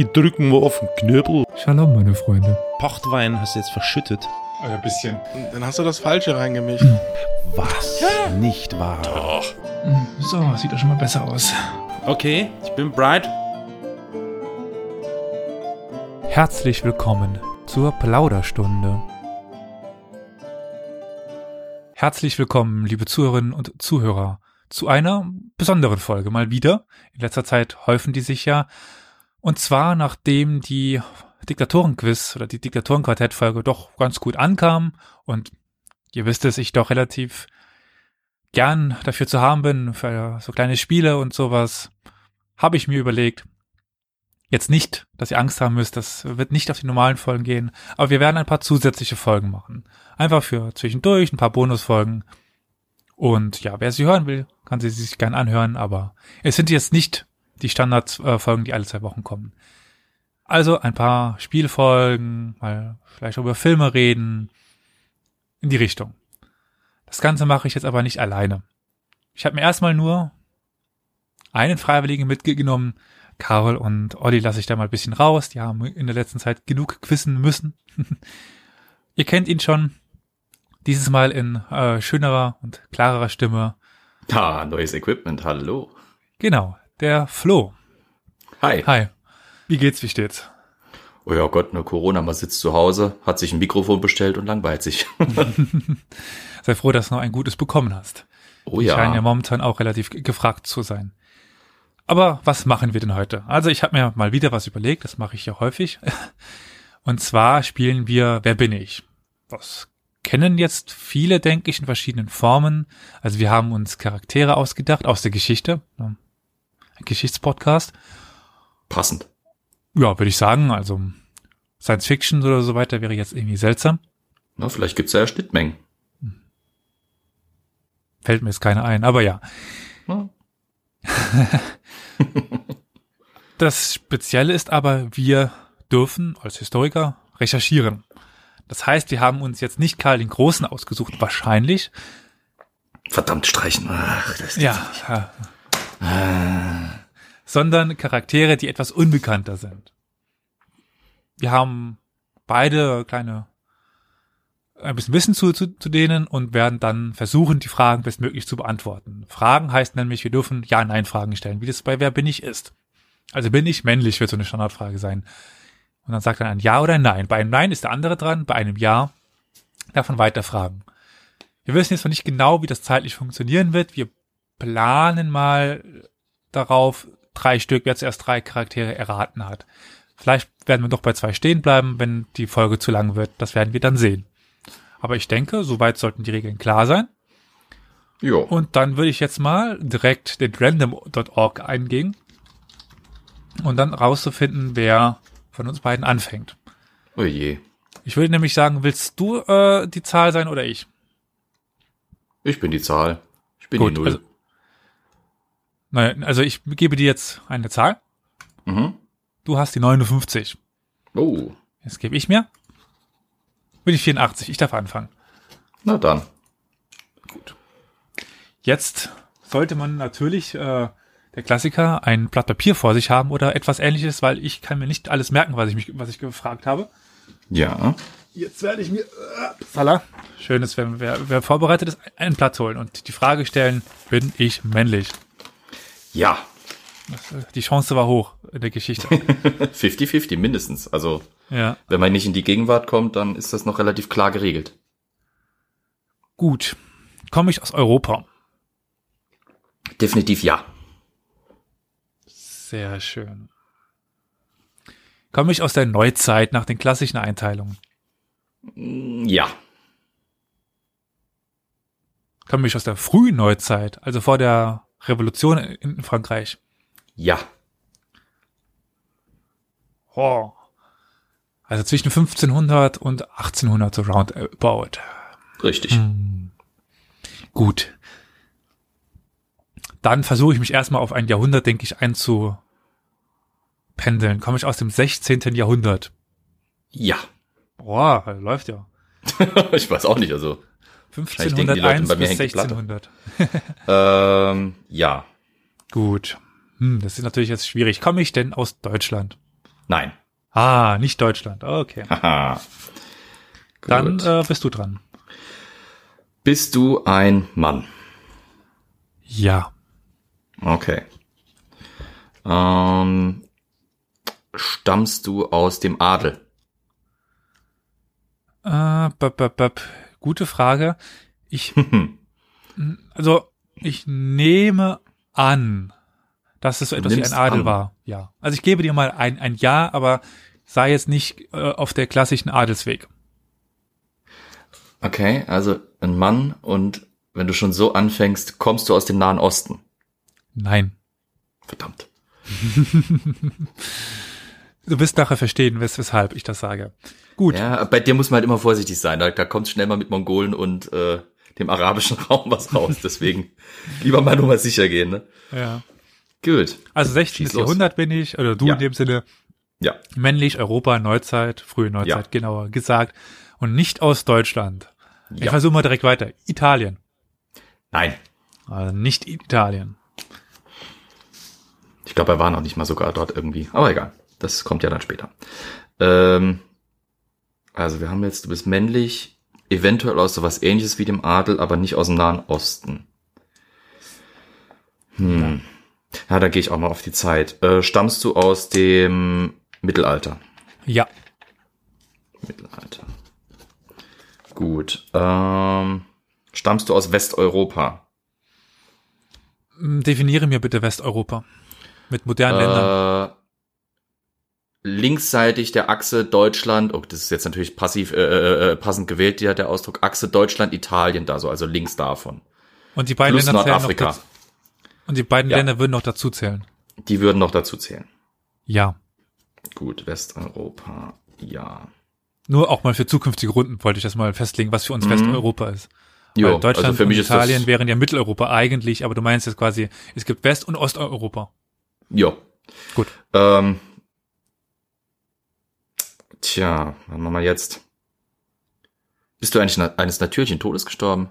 Ich drück mal auf den Knöbel. Shalom, meine Freunde. Pochtwein hast du jetzt verschüttet. Ein bisschen. Dann hast du das Falsche reingemischt. Was? Nicht wahr? Doch. So, sieht doch schon mal besser aus. Okay, ich bin bright. Herzlich willkommen zur Plauderstunde. Herzlich willkommen, liebe Zuhörerinnen und Zuhörer, zu einer besonderen Folge mal wieder. In letzter Zeit häufen die sich ja. Und zwar nachdem die Diktatorenquiz oder die Diktatorenquartett-Folge doch ganz gut ankam und ihr wisst es, ich doch relativ gern dafür zu haben bin, für so kleine Spiele und sowas, habe ich mir überlegt, jetzt nicht, dass ihr Angst haben müsst, das wird nicht auf die normalen Folgen gehen, aber wir werden ein paar zusätzliche Folgen machen. Einfach für zwischendurch, ein paar Bonusfolgen. Und ja, wer sie hören will, kann sie sich gern anhören, aber es sind jetzt nicht die Standardfolgen, die alle zwei Wochen kommen. Also ein paar Spielfolgen, mal vielleicht über Filme reden, in die Richtung. Das Ganze mache ich jetzt aber nicht alleine. Ich habe mir erstmal nur einen Freiwilligen mitgenommen. Carol und Olli lasse ich da mal ein bisschen raus. Die haben in der letzten Zeit genug quissen müssen. Ihr kennt ihn schon. Dieses Mal in äh, schönerer und klarerer Stimme. Ah, neues Equipment, hallo. Genau, der Flo. Hi. Hi. Wie geht's, wie steht's? Oh ja Gott, nur Corona, man sitzt zu Hause, hat sich ein Mikrofon bestellt und langweilt sich. Sei froh, dass du noch ein gutes bekommen hast. Oh Die scheinen ja ja. momentan auch relativ ge- gefragt zu sein. Aber was machen wir denn heute? Also ich habe mir mal wieder was überlegt, das mache ich ja häufig. Und zwar spielen wir Wer bin ich? Das kennen jetzt viele, denke ich, in verschiedenen Formen. Also wir haben uns Charaktere ausgedacht aus der Geschichte. Geschichtspodcast. Passend. Ja, würde ich sagen. Also Science Fiction oder so weiter wäre jetzt irgendwie seltsam. Na, vielleicht gibt's ja Schnittmengen. Fällt mir jetzt keine ein, aber ja. Na, Das Spezielle ist aber, wir dürfen als Historiker recherchieren. Das heißt, wir haben uns jetzt nicht Karl den Großen ausgesucht, wahrscheinlich. verdammt streichen. Ach, das Ja. ja. Sondern Charaktere, die etwas unbekannter sind. Wir haben beide kleine ein bisschen Wissen zu, zu, zu denen und werden dann versuchen, die Fragen bestmöglich zu beantworten. Fragen heißt nämlich, wir dürfen Ja-Nein-Fragen stellen, wie das bei Wer bin ich ist. Also bin ich männlich, wird so eine Standardfrage sein. Und dann sagt er ein Ja oder ein Nein. Bei einem Nein ist der andere dran, bei einem Ja darf man weiter fragen. Wir wissen jetzt noch nicht genau, wie das zeitlich funktionieren wird. Wir planen mal darauf, drei Stück, wer zuerst drei Charaktere erraten hat. Vielleicht werden wir doch bei zwei stehen bleiben, wenn die Folge zu lang wird. Das werden wir dann sehen. Aber ich denke, soweit sollten die Regeln klar sein. Jo. Und dann würde ich jetzt mal direkt den random.org eingehen und dann rauszufinden, wer von uns beiden anfängt. Oh je. Ich würde nämlich sagen, willst du äh, die Zahl sein oder ich? Ich bin die Zahl. Ich bin Gut, die Null. also- Naja, also ich gebe dir jetzt eine Zahl. mhm. Du hast die 59. Oh, Jetzt gebe ich mir. Bin ich 84. Ich darf anfangen. na dann. Jetzt sollte man natürlich äh, der Klassiker ein Blatt Papier vor sich haben oder etwas ähnliches, weil ich kann mir nicht alles merken, was ich mich, was ich gefragt habe. Ja. Jetzt werde ich mir äh, Salah. Schön ist, wenn wer, wer vorbereitet ist, einen Platz holen und die Frage stellen, bin ich männlich? Ja. Äh, die Chance war hoch in der Geschichte. 50-50 mindestens. Also, ja. wenn man nicht in die Gegenwart kommt, dann ist das noch relativ klar geregelt. Gut. Komme ich aus Europa? Definitiv ja. Sehr schön. Komme ich aus der Neuzeit nach den klassischen Einteilungen? Mm, Ja. Komme ich aus der frühen Neuzeit, also vor der Revolution in Frankreich? Ja. Oh. Also zwischen 1500 und 1800 so roundabout. Richtig. Hm. Gut. Dann versuche ich mich erstmal auf ein Jahrhundert, denke ich, einzupendeln. Komme ich aus dem 16. Jahrhundert? Ja. Boah, läuft ja. ich weiß auch nicht, also. Wahrscheinlich denken die Leute, 1501 bei mir bis hängt die Platte. 1600. Ähm, ja. Gut. Hm, das ist natürlich jetzt schwierig. Komme ich denn aus Deutschland? Nein. Ah, nicht Deutschland. Okay. Haha. Dann äh, bist du dran. Bist du ein Mann? Ja. Okay. Ähm, stammst du aus dem Adel? Äh, bap, bap, bap. Gute Frage. Ich, also, ich nehme an, dass es so etwas wie ein Adel an. war. Ja. Also ich gebe dir mal ein, ein Ja, aber sei jetzt nicht äh, auf der klassischen Adelsweg. Okay, also ein Mann und wenn du schon so anfängst, kommst du aus dem Nahen Osten. Nein. Verdammt. Du wirst nachher verstehen, wes weshalb ich das sage. Gut. Ja, bei dir muss man halt immer vorsichtig sein. Da, da kommt schnell mal mit Mongolen und äh, dem arabischen Raum was raus. Deswegen lieber mal nur mal sicher gehen. Ne? Ja. Gut. Also 16. Schieß los. Jahrhundert bin ich, oder du Ja. in dem Sinne, Ja. männlich, Europa, Neuzeit, frühe Neuzeit, Ja. genauer gesagt. Und nicht aus Deutschland. Ich ja. versuche mal direkt weiter. Italien. Nein. Also nicht Italien. Ich glaube, er war noch nicht mal sogar dort irgendwie. Aber egal. Das kommt ja dann später. Ähm, also wir haben jetzt, du bist männlich, eventuell aus sowas ähnliches wie dem Adel, aber nicht aus dem Nahen Osten. Hm. Ja, da gehe ich auch mal auf die Zeit. Äh, stammst du aus dem Mittelalter? Ja. Mittelalter. Gut. Ähm, stammst du aus Westeuropa? Definiere mir bitte Westeuropa. Mit modernen Ländern. Äh, linksseitig der Achse Deutschland, oh, das ist jetzt natürlich passiv, äh, äh, passend gewählt, der, der Ausdruck Achse Deutschland, Italien da so, also links davon. Und die beiden Plus Länder zählen noch Nordafrika. dazu. Und die beiden Ja. Länder würden noch dazu zählen. Die würden noch dazu zählen. Ja. Gut, Westeuropa, ja. Nur auch mal für zukünftige Runden wollte ich das mal festlegen, was für uns Mhm. Westeuropa ist. Jo, Weil Deutschland also für mich und Italien wären ja Mitteleuropa eigentlich, aber du meinst jetzt quasi, es gibt West- und Osteuropa. jo. Gut. Ähm, tja, was machen wir jetzt? Bist du eigentlich na eines natürlichen Todes gestorben?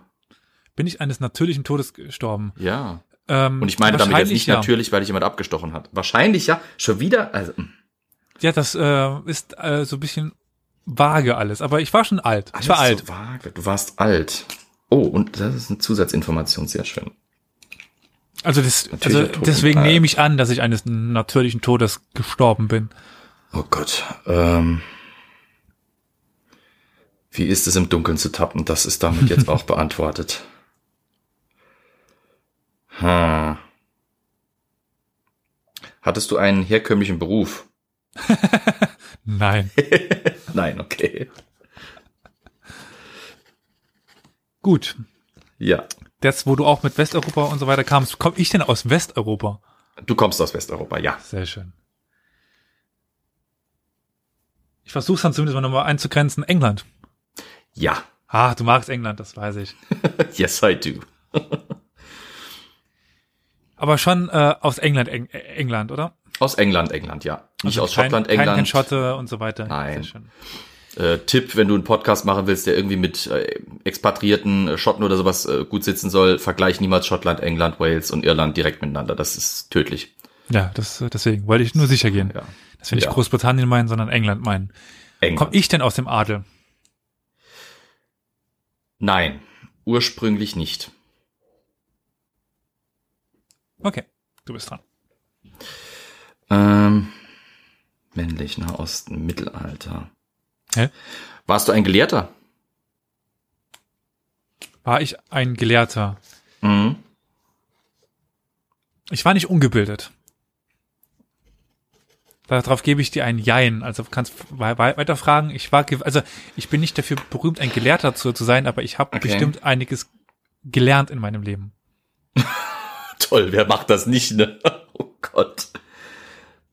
Bin ich eines natürlichen Todes gestorben? Ja. Ähm, Und ich meine damit jetzt nicht ja. natürlich, weil dich jemand abgestochen hat. Wahrscheinlich ja. Schon wieder, also, hm. Ja, das äh, ist äh, so ein bisschen vage alles, aber ich war schon alt. ich war Alles alt. So vage. Du warst alt. Oh, und das ist eine Zusatzinformation, sehr schön. Also, das, also deswegen nehme ich an, dass ich eines natürlichen Todes gestorben bin. Oh Gott. Ähm, wie ist es im Dunkeln zu tappen? Das ist damit jetzt auch beantwortet. Hm. Hattest du einen herkömmlichen Beruf? Nein. Nein, okay. Gut. Ja. Das, wo du auch mit Westeuropa und so weiter kamst, komme ich denn aus Westeuropa? Du kommst aus Westeuropa, ja. Sehr schön. Ich versuche dann zumindest mal nochmal einzugrenzen. England. Ja. Ah, du magst England, das weiß ich. Yes, I do. Aber schon äh, aus England, Eng äh, England, oder? Aus England, England, ja. Nicht Also aus kein, Schottland, England. Kein Schotte und so weiter. Nein. Äh, Tipp, wenn du einen Podcast machen willst, der irgendwie mit äh, expatrierten äh, Schotten oder sowas äh, gut sitzen soll, vergleich niemals Schottland, England, Wales und Irland direkt miteinander. Das ist tödlich. Ja, das, äh, deswegen wollte ich nur sicher gehen. Ja. Dass wir nicht Ja. Großbritannien meinen, sondern England meinen. England. Komme ich denn aus dem Adel? Nein, ursprünglich nicht. Okay, du bist dran. Ähm, männlich, Nahosten, Mittelalter. Hä? Warst du ein Gelehrter? War ich ein Gelehrter? Mhm. Ich war nicht ungebildet. Darauf gebe ich dir ein Jein. Also kannst wei- wei- weiter fragen. Ich war, also ich bin nicht dafür berühmt, ein Gelehrter zu, zu sein, aber ich habe Okay. bestimmt einiges gelernt in meinem Leben. Toll, wer macht das nicht, ne? Oh Gott.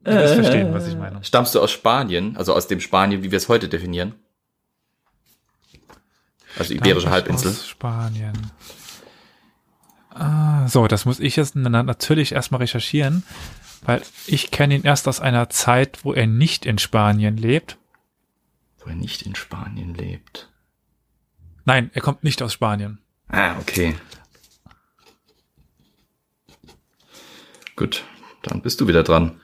Du wirst verstehen, was ich meine. Stammst du aus Spanien, also aus dem Spanien, wie wir es heute definieren? Also Iberische Halbinsel. Aus Spanien. Ah, so, das muss ich jetzt na- natürlich erstmal recherchieren, weil ich kenne ihn erst aus einer Zeit, wo er nicht in Spanien lebt. Wo er nicht in Spanien lebt. Nein, er kommt nicht aus Spanien. Ah, okay. Gut, dann bist du wieder dran.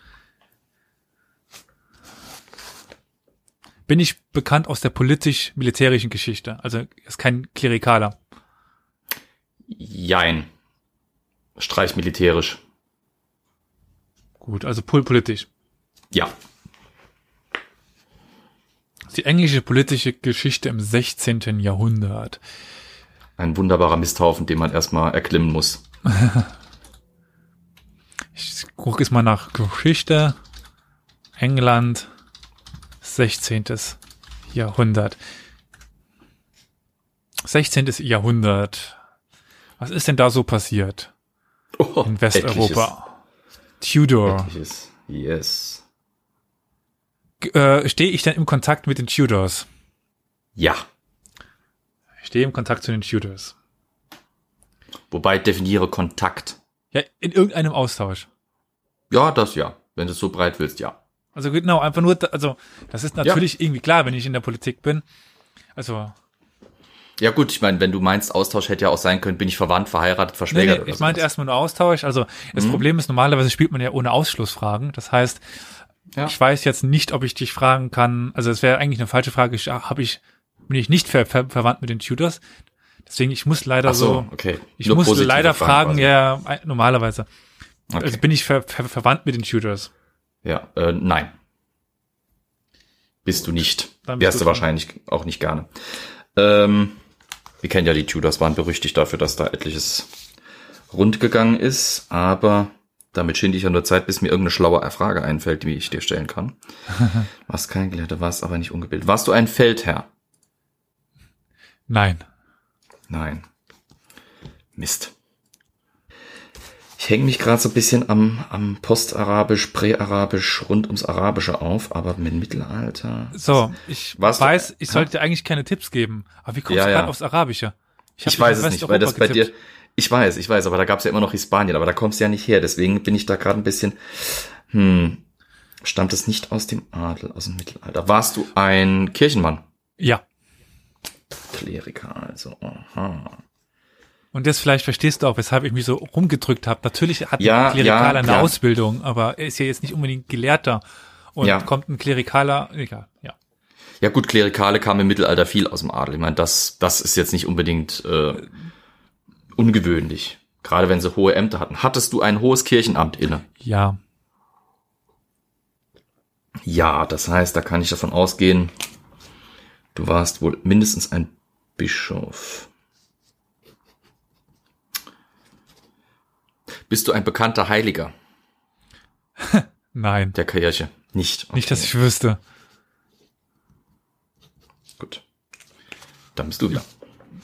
bin ich bekannt aus der politisch-militärischen Geschichte. Also ist kein Klerikaler. Jein. Streich militärisch. Gut, also pol politisch. Ja. Die englische politische Geschichte im 16. Jahrhundert. Ein wunderbarer Misthaufen, den man erstmal erklimmen muss. Ich gucke jetzt mal nach Geschichte. England, 16. Jahrhundert. 16. Jahrhundert. Was ist denn da so passiert Oh, in Westeuropa? Tudor. Yes. G- Äh, Stehe ich denn im Kontakt mit den Tudors? Ja. Ich stehe im Kontakt zu den Tudors. Wobei definiere Kontakt. Ja, in irgendeinem Austausch. Ja, das ja. Wenn du es so breit willst, ja. Also genau, einfach nur, also das ist natürlich irgendwie klar, wenn ich in der Politik bin. Also, Ja gut, ich meine, wenn du meinst, Austausch hätte ja auch sein können, bin ich verwandt, verheiratet, nee, verschwägert nee, oder ich meinte erstmal nur Austausch. Also das Problem ist, normalerweise spielt man ja ohne Ausschlussfragen. Das heißt, Ja. ich weiß jetzt nicht, ob ich dich fragen kann, also es wäre eigentlich eine falsche Frage, ich, habe ich, bin ich nicht ver ver verwandt mit den Tudors. Deswegen, ich muss leider Ach so, so, okay. ich Nur muss leider fragen, quasi. ja, äh, normalerweise. Okay. Also bin ich ver ver verwandt mit den Tudors. Ja, äh, nein. Bist du nicht. Wärst du wahrscheinlich auch nicht gerne. Ähm, wir kennen ja die Tudors, waren berüchtigt dafür, dass da etliches rund gegangen ist, aber damit schinde ich ja nur Zeit, bis mir irgendeine schlaue Frage einfällt, die ich dir stellen kann. warst kein Gelehrter, warst aber nicht ungebildet. Warst du ein Feldherr? Nein. Nein. Mist. Ich hänge mich gerade so ein bisschen am, am Postarabisch, Präarabisch, rund ums Arabische auf, aber mit Mittelalter. So, ich Warst du- weiß, ich Hä? sollte dir eigentlich keine Tipps geben. Aber wie kommst Ja, du ja. gerade aufs Arabische? Ich, dich weiß es nicht, weil das bei dir. Ich weiß, ich weiß, aber da gab es ja immer noch Hispanien, aber da kommst du ja nicht her. Deswegen bin ich da gerade ein bisschen. Hm. Stammt es nicht aus dem Adel, aus dem Mittelalter? Warst du ein Kirchenmann? Ja. Kleriker, also. Aha. Und jetzt vielleicht verstehst du auch, weshalb ich mich so rumgedrückt habe. Natürlich hat Ja, ein Klerikaler ja, eine ja. Ausbildung, aber er ist ja jetzt nicht unbedingt Gelehrter. Und Ja. kommt ein Klerikaler, egal, ja. Ja gut, Klerikale kamen im Mittelalter viel aus dem Adel. Ich meine, das, das ist jetzt nicht unbedingt äh, ungewöhnlich. Gerade wenn sie hohe Ämter hatten. Hattest du ein hohes Kirchenamt inne? Ja. Ja, das heißt, da kann ich davon ausgehen, du warst wohl mindestens ein Bischof. Bist du ein bekannter Heiliger Nein. der Kirche? Nicht. Okay, Nicht, dass ich wüsste. Gut. Dann bist du wieder.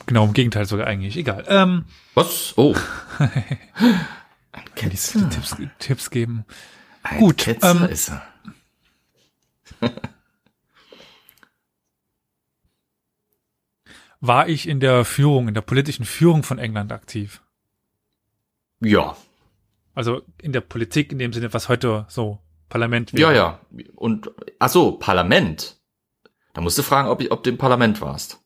Genau, im Gegenteil sogar eigentlich. Egal. Ähm, Was? Oh. Ein kann ich Ketzer. Tipps, Tipps geben? Ein Gut, Ketzer ähm, ist er. War ich in der Führung, in der politischen Führung von England aktiv? Ja. Also in der Politik in dem Sinne, was heute so Parlament Ja, ja. Und, ach so, Parlament. Da musst du fragen, ob, ich, ob du im Parlament warst.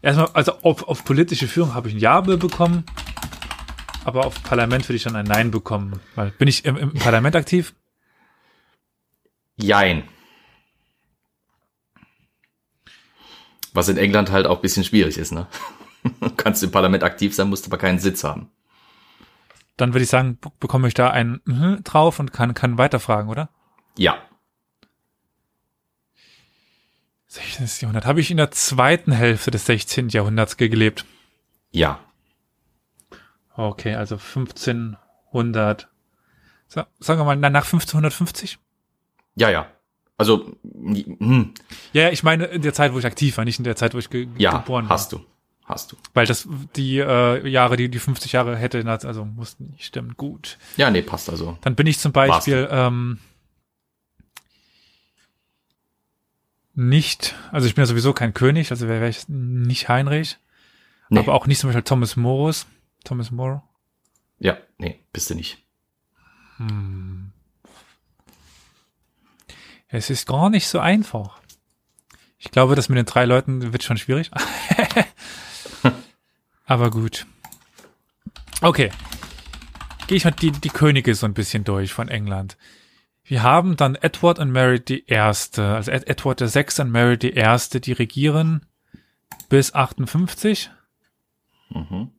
Erstmal, also auf, auf politische Führung habe ich ein Ja bekommen, aber auf Parlament würde ich dann ein Nein bekommen. Weil bin ich im, im Parlament aktiv? Jein. Was in England halt auch ein bisschen schwierig ist, ne? Du kannst im Parlament aktiv sein, musst aber keinen Sitz haben. Dann würde ich sagen, be- bekomme ich da ein mhm drauf und kann, kann weiterfragen, oder? Ja. 16. Jahrhundert. Habe ich in der zweiten Hälfte des 16. Jahrhunderts ge- gelebt? Ja. Okay, also 1500. So, sagen wir mal, na, nach 1550? Ja, ja. Also, hm, Ja, ja, ich meine in der Zeit, wo ich aktiv war, nicht in der Zeit, wo ich ge ja, geboren war. hast du. Hast du. Weil das die äh, Jahre, die die 50 Jahre hätte, also mussten nicht stimmen. Gut. Ja, nee, passt also. Dann bin ich zum Beispiel ähm, nicht, also ich bin ja sowieso kein König, also wäre wär ich nicht Heinrich, Nee. aber auch nicht zum Beispiel Thomas Morus. Thomas More. Ja, nee, bist du nicht. Hm. Es ist gar nicht so einfach. Ich glaube, das mit den drei Leuten wird schon schwierig. Aber gut. Okay. Gehe ich mal die, die Könige so ein bisschen durch von England. Wir haben dann Edward und Mary die Erste, also Ed Edward der Sechste und Mary die Erste, die regieren bis 58. Mhm.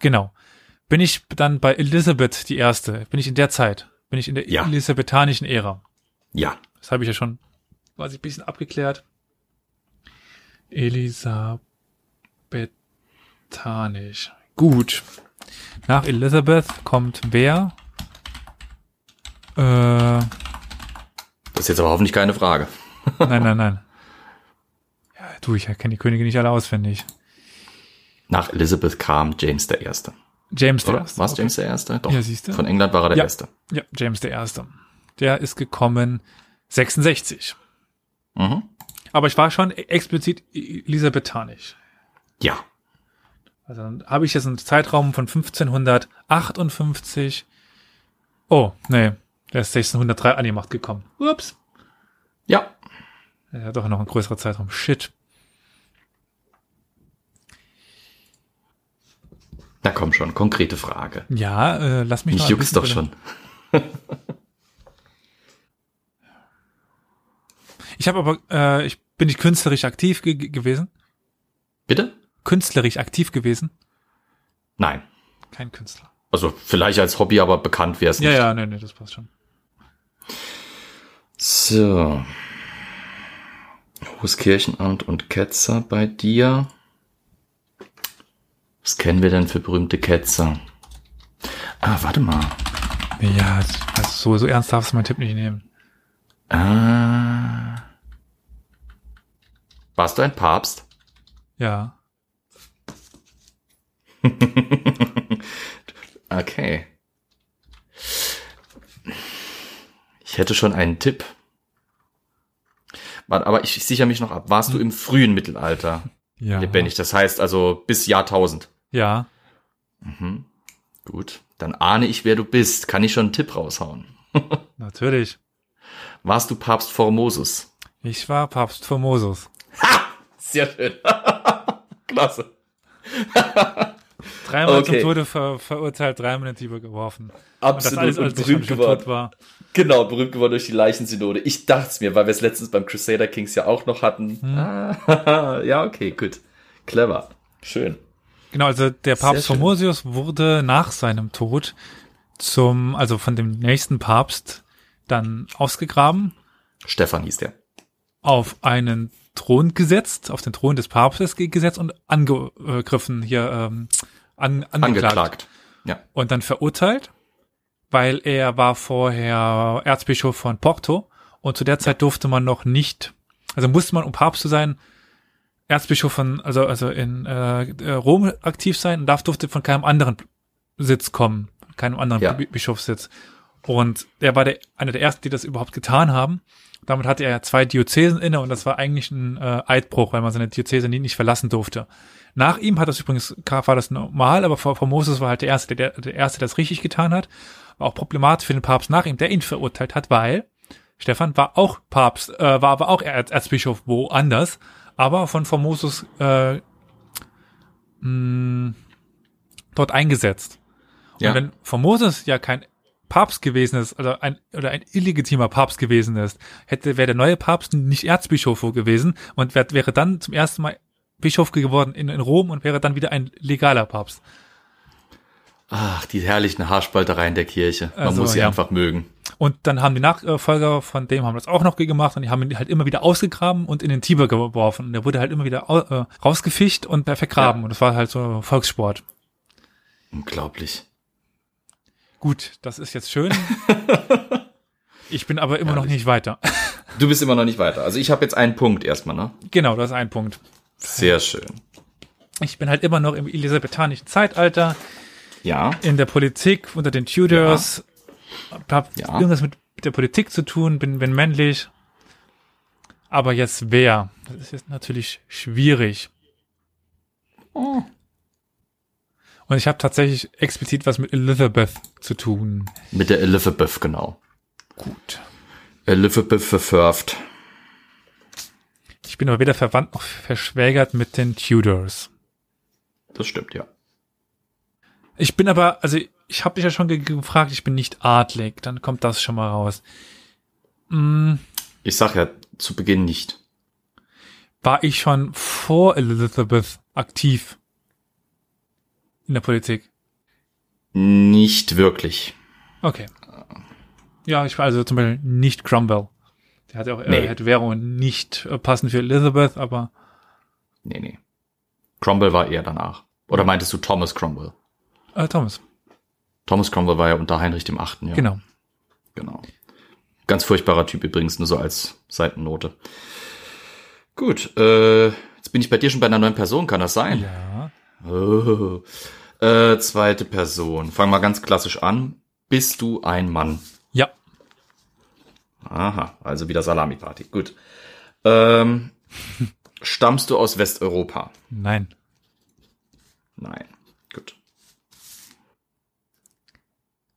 Genau. Bin ich dann bei Elizabeth die Erste? Bin ich in der Zeit? Bin ich in der Ja. elisabethanischen Ära? Ja. Das habe ich ja schon quasi ein bisschen abgeklärt. Elisabethanisch. Gut. Nach Elizabeth kommt wer? Äh, nein, Das ist jetzt aber hoffentlich keine Frage. nein, nein. Ja, du, ich kenne die Könige nicht alle auswendig. Nach Elizabeth kam James der Erste. James der Oder? Erste. War es okay. James der Erste? Doch. Ja, siehst du. Von England war er der Ja. Erste. Ja, James der Erste. Der ist gekommen 66. Mhm. Aber ich war schon explizit elisabethanisch. Ja. Also dann habe ich jetzt einen Zeitraum von 1558. Oh, nee, der ist 1603 an die Macht gekommen. Ups. Ja. Er hat doch noch ein größerer Zeitraum. Shit. Na komm schon, konkrete Frage. Ja, äh, lass mich juckt's bisschen doch schon. Ich habe aber, äh, ich bin nicht künstlerisch aktiv ge gewesen. Bitte? Künstlerisch aktiv gewesen. Nein. Kein Künstler. Also vielleicht als Hobby, aber bekannt wäre es Ja, nicht. ja, nee, nee, das passt schon. So. Hohes Kirchenamt und Ketzer bei dir. Was kennen wir denn für berühmte Ketzer? Ah, warte mal. Ja, also so, so ernst darfst du meinen Tipp nicht nehmen. Ah. Warst du ein Papst? Ja. Okay. Ich hätte schon einen Tipp. Warte, aber ich sichere mich noch ab. Warst du im frühen Mittelalter Ja. lebendig? Das heißt also bis Jahrtausend. Ja. Gut. Dann ahne ich, wer du bist. Kann ich schon einen Tipp raushauen? Natürlich. Warst du Papst Formosus? Ich war Papst Formosus. Sehr schön. Klasse. Dreimal Okay. zum Tode ver verurteilt, dreimal in den Tiber geworfen. Und Absolut das alles, und berühmt geworden. war. Genau, berühmt geworden durch die Leichensynode. Ich dachte mir, weil wir es letztens beim Crusader Kings ja auch noch hatten. Hm. Ah, ja, okay, gut. Clever. Schön. Genau, also der Papst. Formosius wurde nach seinem Tod zum, also von dem nächsten Papst dann ausgegraben, Stefan hieß der. auf einen Thron gesetzt, auf den Thron des Papstes ge- gesetzt und angegriffen hier ähm, an, angeklagt. Angeklagt. Ja. und dann verurteilt, weil er war vorher Erzbischof von Porto und zu der Zeit durfte man noch nicht, also musste man, um Papst zu sein, Erzbischof von, also, also in äh, äh, Rom aktiv sein und darf durfte von keinem anderen Sitz kommen, keinem anderen Ja. Bi- Bischofssitz. Und er war der, einer der ersten, die das überhaupt getan haben. Damit hatte er zwei Diözesen inne und das war eigentlich ein äh, Eidbruch, weil man seine Diözese nie nicht verlassen durfte. Nach ihm hat das übrigens, war das normal, aber Moses war halt der erste, der, der erste, der das richtig getan hat. War auch problematisch für den Papst nach ihm, der ihn verurteilt hat, weil Stefan war auch Papst, äh, war aber auch Erz Erzbischof woanders, aber von Formosus äh, mh, dort eingesetzt. Ja. Und wenn Formosus ja kein Papst gewesen ist, also ein oder ein illegitimer Papst gewesen ist, hätte wäre der neue Papst nicht Erzbischof gewesen und wär, wäre dann zum ersten Mal Bischof geworden in, in Rom und wäre dann wieder ein legaler Papst. Ach, die herrlichen Haarspaltereien der Kirche. Man Also, muss sie ja. einfach mögen. Und dann haben die Nachfolger von dem haben das auch noch gemacht und die haben ihn halt immer wieder ausgegraben und in den Tiber geworfen. Und der wurde halt immer wieder äh, rausgefischt und perfekt graben. Ja. Und das war halt so Volkssport. Unglaublich. Gut, das ist jetzt schön. Ich bin aber immer noch Herrlich. nicht weiter. Du bist immer noch nicht weiter. Also ich habe jetzt einen Punkt erstmal, ne? Genau, das ist ein Punkt. Sehr schön. Ich bin halt immer noch im elisabethanischen Zeitalter, Ja. in der Politik, unter den Tudors, hab Ja. irgendwas mit der Politik zu tun, bin, bin männlich. Aber jetzt wer? Das ist jetzt natürlich schwierig. Oh. Und ich habe tatsächlich explizit was mit Elizabeth zu tun. Mit der Elizabeth, genau. Gut. Elizabeth verfürft. Ich bin aber weder verwandt noch verschwägert mit den Tudors. Das stimmt, ja. Ich bin aber, also ich habe dich ja schon ge gefragt, ich bin nicht adlig, dann kommt das schon mal raus. mh, Ich sag ja zu Beginn nicht. war ich schon vor Elizabeth aktiv in der Politik? Nicht wirklich. Okay. Ja, ich war also zum Beispiel nicht Cromwell. Der hat ja auch, Nee. äh, hätte wäre nicht äh, passend für Elizabeth, aber Nee, nee. Cromwell war eher danach. Oder meintest du Thomas Cromwell? äh, Thomas, Thomas Cromwell war ja unter Heinrich dem Achten, ja. genau. Genau. Ganz furchtbarer Typ übrigens, nur so als Seitennote. Gut, äh, jetzt bin ich bei dir schon bei einer neuen Person, kann das sein? Ja. Oh. Äh, zweite Person. Fang mal ganz klassisch an. Bist du ein Mann? Aha, also wieder Salami-Party. Gut. Ähm, stammst du aus Westeuropa? Nein. Nein. Gut.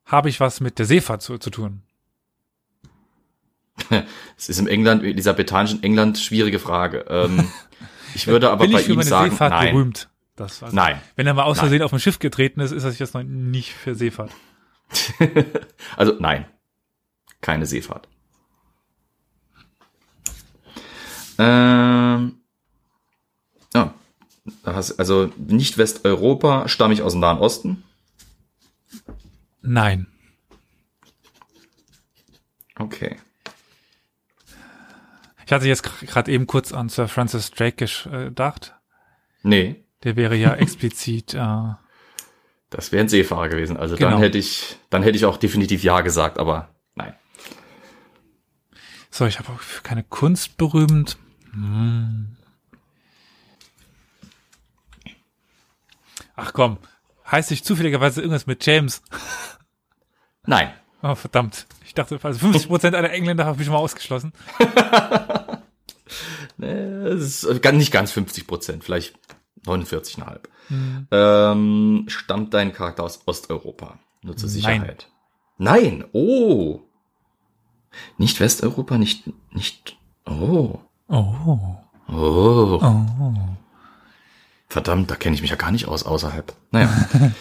Habe ich was mit der Seefahrt zu, zu tun? Es ist im England, elisabethanischen England, schwierige Frage. Ähm, ich würde aber Bin bei ich für ihm meine sagen, Seefahrt nein. berühmt? Das war's. Nein. Wenn er mal aus Nein. Versehen auf ein Schiff getreten ist, ist das jetzt noch nicht für Seefahrt. Also nein. Keine Seefahrt. Ähm, ja, also nicht Westeuropa, stamme ich aus dem Nahen Osten. Nein. Okay. Ich hatte jetzt gerade eben kurz an Sir Francis Drake äh, gedacht. Nee, Der wäre ja explizit äh, das wäre ein Seefahrer gewesen. Also Genau. dann hätte ich, dann hätte ich auch definitiv ja gesagt, aber nein. So, ich habe auch keine Kunst berühmt. Hm. Ach komm, heißt ich zufälligerweise irgendwas mit James? Nein. Oh, verdammt. Ich dachte, also 50% aller Engländer habe ich schon mal ausgeschlossen. Nee, Es ist nicht ganz 50 Prozent, vielleicht 49,5. Ähm, stammt dein Charakter aus Osteuropa? Nur zur Nein. Sicherheit. Nein. Oh. Nicht Westeuropa, nicht, nicht, oh. Oh, Oh. oh. Verdammt, da kenne ich mich ja gar nicht aus außerhalb. Naja.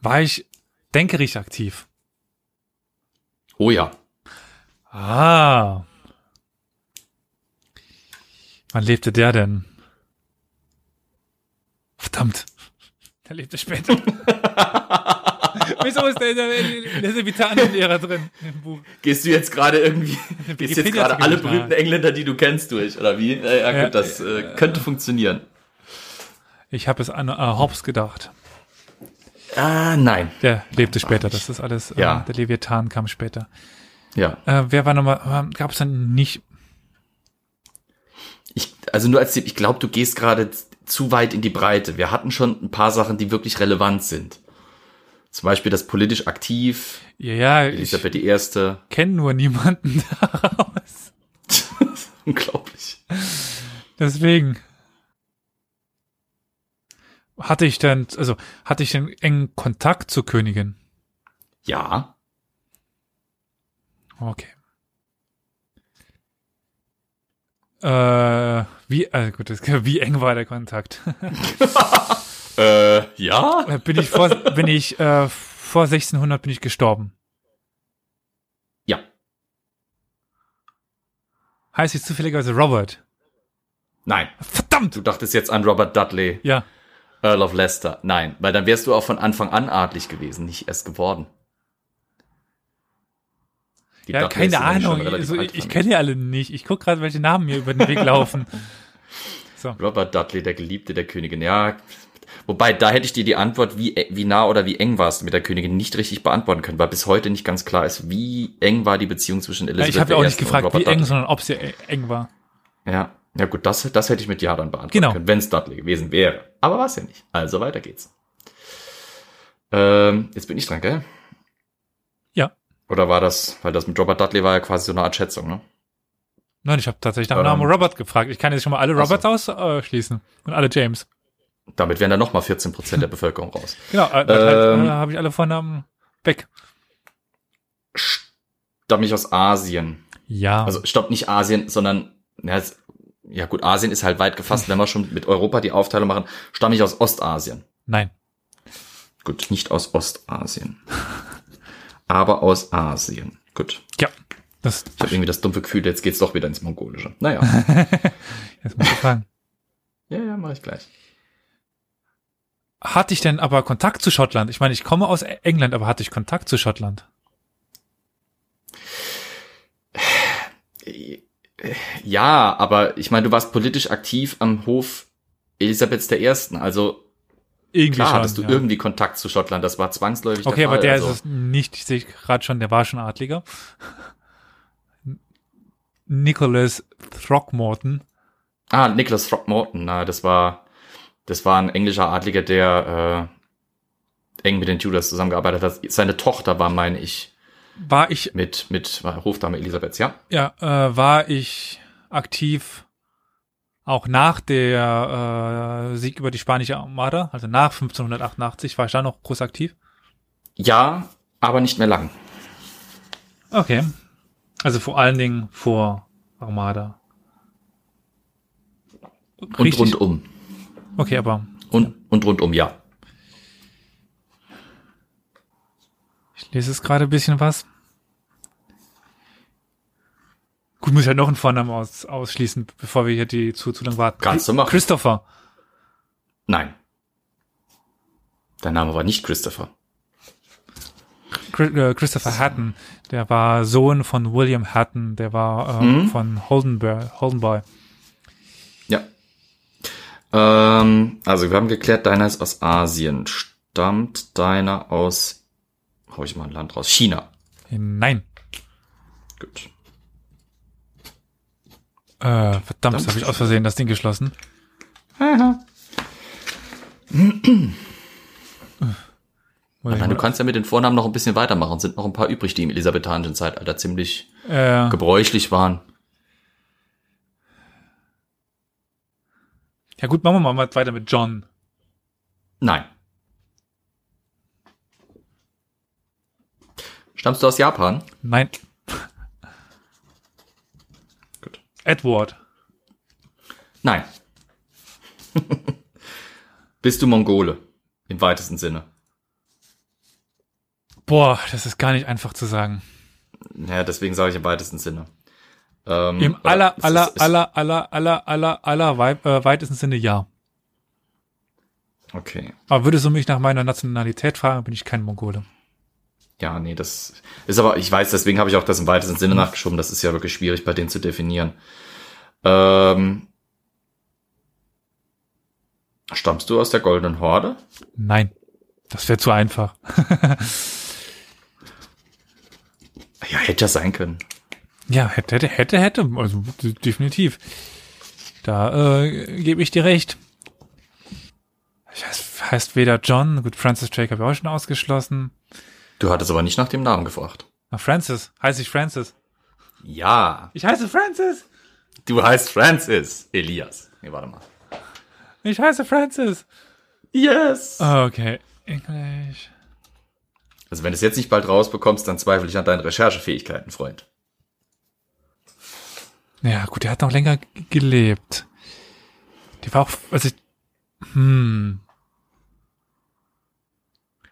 War ich denkerig aktiv? Oh ja. Ah. Wann lebte der denn? Verdammt. Der lebte später. Wieso ist der der, der Lehrer drin im Buch? Gehst du jetzt gerade irgendwie, gehst jetzt gerade alle berühmten Engländer, die du kennst, durch, oder wie? Ja, gut, das äh, könnte funktionieren. Ich habe es an äh, Hobbes gedacht. Ah, nein. Der lebte später. Das ist alles. Äh, Ja. Der Leviathan kam später. Ja. Äh, wer war nochmal? Äh, Gab es dann nicht? Ich, also nur als Tipp, ich glaube, du gehst gerade zu weit in die Breite. Wir hatten schon ein paar Sachen, die wirklich relevant sind. Zum Beispiel das politisch aktiv, Ja, ja. Ich Elisabeth die Erste. kenne nur niemanden daraus. Unglaublich. Deswegen. Hatte ich denn, also hatte ich denn engen Kontakt zur Königin? Ja. Okay. Äh, wie, äh, gut, das, wie eng war der Kontakt? Äh, ja? Äh, bin ich vor, bin ich, äh, vor 1600 bin ich gestorben. Ja. Heißt ich zufälligerweise Robert? Nein. Verdammt! Du dachtest jetzt an Robert Dudley, Ja. Earl of Leicester. Nein, weil dann wärst du auch von Anfang an adlig gewesen, nicht erst geworden. Die Ja, Dudleys keine Ahnung. Also, ich ich kenne ja alle nicht. Ich gucke gerade, welche Namen mir über den Weg laufen. So. Robert Dudley, der Geliebte der Königin. Ja, wobei, da hätte ich dir die Antwort, wie, wie nah oder wie eng warst du mit der Königin, nicht richtig beantworten können, weil bis heute nicht ganz klar ist, wie eng war die Beziehung zwischen Ja, Elizabeth ich habe ja auch nicht gefragt, wie eng, sondern ob sie eng war. Ja, ja gut, das, das hätte ich mit Ja dann beantworten Genau. können, wenn es Dudley gewesen wäre. Aber war es ja nicht. Also weiter geht's. Ähm, jetzt bin ich dran, gell? Ja. Oder war das, weil das mit Robert Dudley war ja quasi so eine Art Schätzung, ne? Nein, ich habe tatsächlich nach dem Ähm. Namen Robert gefragt. Ich kann jetzt schon mal alle Ach so. Roberts ausschließen. Und alle James. Damit wären dann nochmal 14 Prozent der Bevölkerung raus. Genau, äh, halt, Ähm. äh, habe ich alle Vornamen weg. Stamm ich aus Asien. Ja. Also stopp nicht Asien, sondern ja, ja gut, Asien ist halt weit gefasst, wenn wir schon mit Europa die Aufteilung machen, stamme ich aus Ostasien. Nein. Gut, nicht aus Ostasien. aber aus Asien. Gut. Ja, das Ich habe irgendwie das dumpfe Gefühl, jetzt geht's doch wieder ins Mongolische. Naja. jetzt muss ich fragen. ja, ja, mache ich gleich. Hatte ich denn aber Kontakt zu Schottland? Ich meine, ich komme aus England, aber hatte ich Kontakt zu Schottland? Ja, aber ich meine, du warst politisch aktiv am Hof Elisabeths I. Also Irgendwie klar schon. hattest du ja. irgendwie Kontakt zu Schottland, das war zwangsläufig Okay, der aber Fall. der also. ist es nicht, ich sehe gerade schon, der war schon Adliger. Nicholas Throckmorton. Ah, Nicholas Throckmorton, na, das war, das war ein englischer Adliger, der äh, eng mit den Tudors zusammengearbeitet hat. Seine Tochter war, meine ich, War ich, mit, mit war Hofdame Elisabeths, ja? ja, äh, war ich aktiv auch nach der äh, Sieg über die spanische Armada, also nach 1588, war ich da noch groß aktiv? Ja, aber nicht mehr lang. Okay. Also vor allen Dingen vor Armada. Und Richtig? rundum. Okay, aber Und, und rundum, ja. ich lese es gerade ein bisschen was. Gut, muss ich halt noch einen Vornamen aus, ausschließen, bevor wir hier die zu, zu lang warten. Kannst du machen. Christopher. Nein. Dein Name war nicht Christopher. Chri- äh, Christopher Hatton, der war Sohn von William Hatton, der war ähm, Mhm. von Holdenby. Holdenby. Ja. Ähm, also wir haben geklärt, deiner ist aus Asien. Stammt deiner aus, hau ich mal ein Land raus, China. Nein. Gut. Äh, verdammt, das habe ich aus Versehen das Ding geschlossen. Ich meine, du kannst ja mit den Vornamen noch ein bisschen weitermachen. Sind noch ein paar übrig, die im elisabethanischen Zeitalter ziemlich äh, gebräuchlich waren. Ja gut, machen wir mal weiter mit John. Nein. Stammst du aus Japan? Nein. Gut. Edward. Nein. Bist du Mongole? Im weitesten Sinne. Boah, das ist gar nicht einfach zu sagen. Ja, deswegen sage ich im weitesten Sinne. Ähm, Im aller, aller, aller, aller, aller, aller, aller wei äh, weitesten Sinne ja. Okay. Aber würdest du mich nach meiner Nationalität fragen, bin ich kein Mongole. Ja, nee, das ist aber, ich weiß, deswegen habe ich auch das im weitesten Sinne nachgeschoben. Das ist ja wirklich schwierig bei denen zu definieren. Ähm, stammst du aus der Goldenen Horde? Nein. Das wäre zu einfach. Ja, hätte ja sein können. Ja, hätte, hätte, hätte, hätte. Also definitiv. Da äh, gebe ich dir recht. Ich heißt, heißt weder John, gut, Francis Drake habe ich auch schon ausgeschlossen. Du hattest aber nicht nach dem Namen gefragt. Ah, Francis. Heiße ich Francis? Ja, Ich heiße Francis. du heißt Francis Elias. Nee, warte mal. Ich heiße Francis. Yes. Okay. English. Also wenn du es jetzt nicht bald rausbekommst, dann zweifle ich an deinen Recherchefähigkeiten, Freund. Ja, gut, der hat noch länger gelebt. Die war auch, also, hm.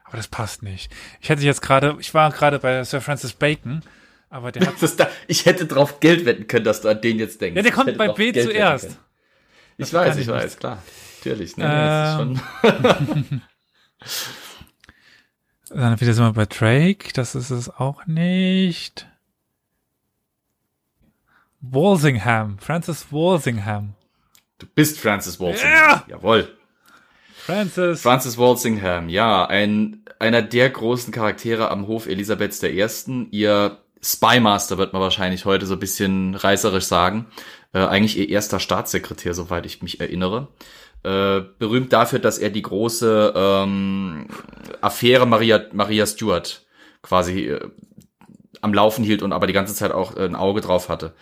Aber das passt nicht. Ich hätte jetzt gerade, ich war gerade bei Sir Francis Bacon, aber der hat, Das da, ich hätte drauf Geld wetten können, dass du an den jetzt denkst. ja, der Ich kommt bei B Geld zuerst. können. Ich weiß, ich ich weiß, nicht. klar. Natürlich. Das Ähm. schon. Dann wieder sind wir bei Drake, das ist es auch nicht. Walsingham, Francis Walsingham. Du bist Francis Walsingham. Ja! Jawohl. Francis. Francis Walsingham, ja, ein, einer der großen Charaktere am Hof Elisabeths I. Ihr Spymaster wird man wahrscheinlich heute so ein bisschen reißerisch sagen. Äh, eigentlich ihr erster Staatssekretär, soweit ich mich erinnere. Äh, berühmt dafür, dass er die große ähm, Affäre Maria, Maria Stuart quasi äh, am Laufen hielt und aber die ganze Zeit auch ein Auge drauf hatte.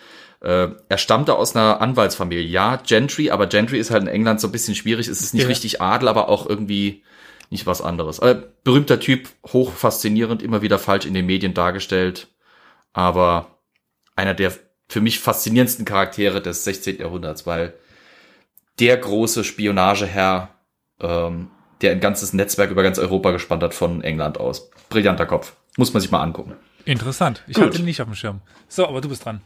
Äh, er stammte aus einer Anwaltsfamilie. Ja, Gentry, aber Gentry ist halt in England so ein bisschen schwierig. Es ist nicht Ja. richtig Adel, aber auch irgendwie nicht was anderes. Äh, berühmter Typ, hoch faszinierend, immer wieder falsch in den Medien dargestellt. Aber einer der für mich faszinierendsten Charaktere des 16. Jahrhunderts, weil der große Spionageherr, ähm, der ein ganzes Netzwerk über ganz Europa gespannt hat von England aus. Brillanter Kopf. Muss man sich mal angucken. Interessant. Ich Gut. hatte ihn nicht auf dem Schirm. So, aber du bist dran.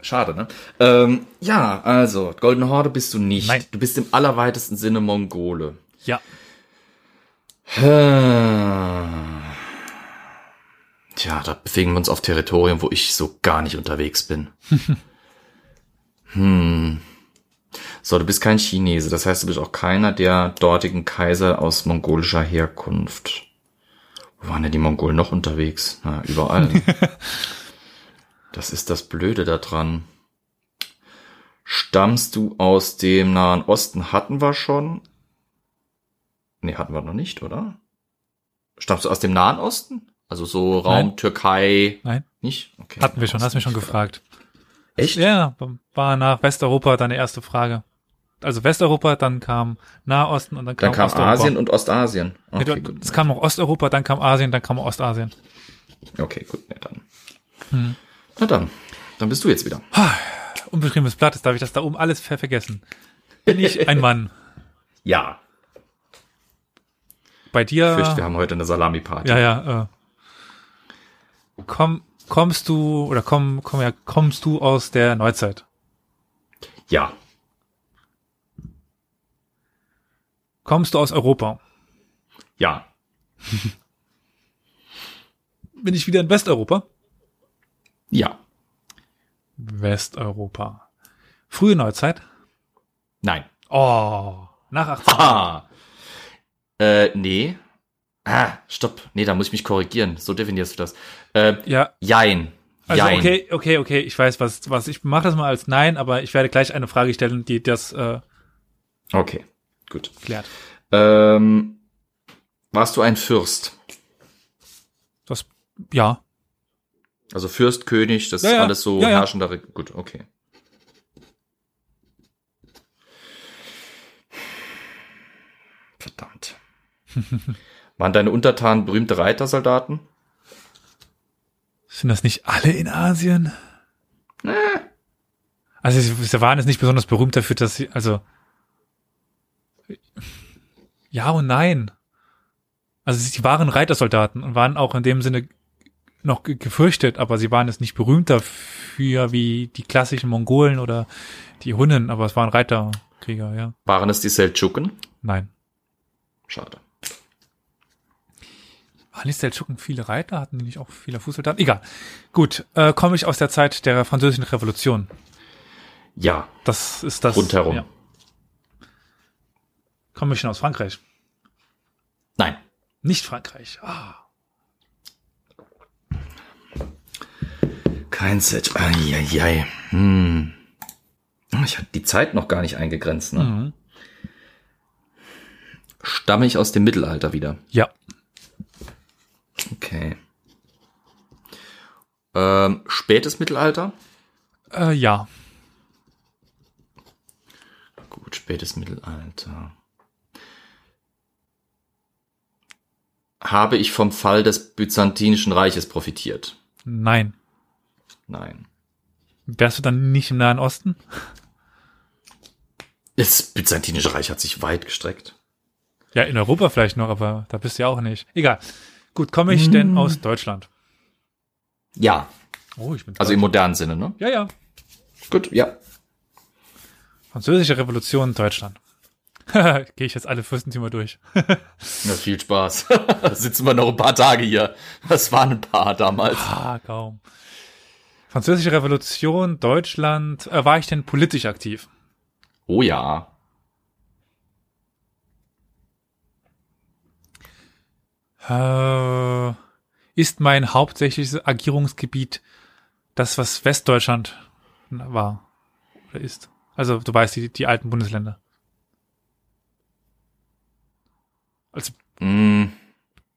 Schade, ne? Ähm, ja, also, Goldene Horde bist du nicht. Nein. Du bist im allerweitesten Sinne Mongole. Ja. Tja, da bewegen wir uns auf Territorium, wo ich so gar nicht unterwegs bin. hm. So, du bist kein Chinese, das heißt, du bist auch keiner der dortigen Kaiser aus mongolischer Herkunft. Wo waren denn die Mongolen noch unterwegs? Na, überall. das ist das Blöde daran. Stammst du aus dem Nahen Osten? Hatten wir schon. Nee, hatten wir noch nicht, oder? Stammst du aus dem Nahen Osten? Also so Raum Nein. Türkei. Nein. Nicht? Okay. Hatten wir schon, hast mich schon gefragt. Echt? Ja, war nach Westeuropa deine erste Frage. Also Westeuropa, dann kam Nahosten und dann kam, Dann kam Osteuropa. Asien und Ostasien. Okay, gut. Es kam noch Osteuropa, dann kam Asien, dann kam Ostasien. Okay, gut, nee, dann. Hm. Na dann. Dann bist du jetzt wieder. Unbeschriebenes Blatt, darf ich das da oben alles ver vergessen. Bin ich ein Mann? Ja. Bei dir? Ich fürchte, wir haben heute eine Salami-Party. Ja, ja. Äh. Komm, kommst du oder komm, komm ja, kommst du aus der Neuzeit? ja. Kommst du aus Europa? Ja. Bin ich wieder in Westeuropa? Ja. Westeuropa. Frühe Neuzeit? Nein. Oh, nach 18. Ah. Äh, nee. Ah, stopp. Nee, da muss ich mich korrigieren. So definierst du das. Äh, Ja, jein. also jein. okay, okay, okay, ich weiß, was, was ich mache das mal als Nein, aber ich werde gleich eine Frage stellen, die das äh, Okay. Gut. klärt. Ähm, warst du ein Fürst? Das, ja, Also Fürst, König, das Ja, ist alles so Ja, ja. herrschender. Re- Gut, okay. Verdammt. Waren deine Untertanen berühmte Reitersoldaten? sind das nicht alle in Asien? Also sie, sie waren jetzt nicht besonders berühmt dafür, dass sie, also ja und nein. Also sie waren Reitersoldaten und waren auch in dem Sinne noch ge- gefürchtet, aber sie waren jetzt nicht berühmt dafür wie die klassischen Mongolen oder die Hunnen, aber es waren Reiterkrieger, ja. Waren es die Seldschuken? Nein. Schade. Waren die Seldschuken viele Reiter? Hatten die nicht auch viele Fußsoldaten? Egal. Gut, äh, komme ich aus der Zeit der französischen Revolution. Ja, Das ist das. rundherum. Ja. Komme ich schon aus Frankreich? Nein. Nicht Frankreich. Ah. Kein Set. Eieiei. Hm. Ich hatte die Zeit noch gar nicht eingegrenzt. Ne? Mhm. Stamme ich aus dem Mittelalter wieder? Ja. Okay. Ähm, spätes Mittelalter? Äh, ja. Gut, spätes Mittelalter. Habe ich vom Fall des Byzantinischen Reiches profitiert? Nein. Nein. Wärst du dann nicht im Nahen Osten? Das Byzantinische Reich hat sich weit gestreckt. Ja, in Europa vielleicht noch, aber da bist du ja auch nicht. Egal. Gut, komme ich denn aus Deutschland? Ja. Oh, ich bin Also im modernen Sinne, ne? Ja, ja. Gut, ja. Französische Revolution Deutschland. Gehe ich jetzt alle Fürstentümer durch. Na, viel Spaß. da sitzen wir noch ein paar Tage hier. Das waren ein paar damals. ah, kaum. Französische Revolution Deutschland. Äh, war ich denn politisch aktiv? Oh ja. Äh, ist mein hauptsächliches Agierungsgebiet das, was Westdeutschland war oder ist? Also du weißt, die, die alten Bundesländer. Also Mm,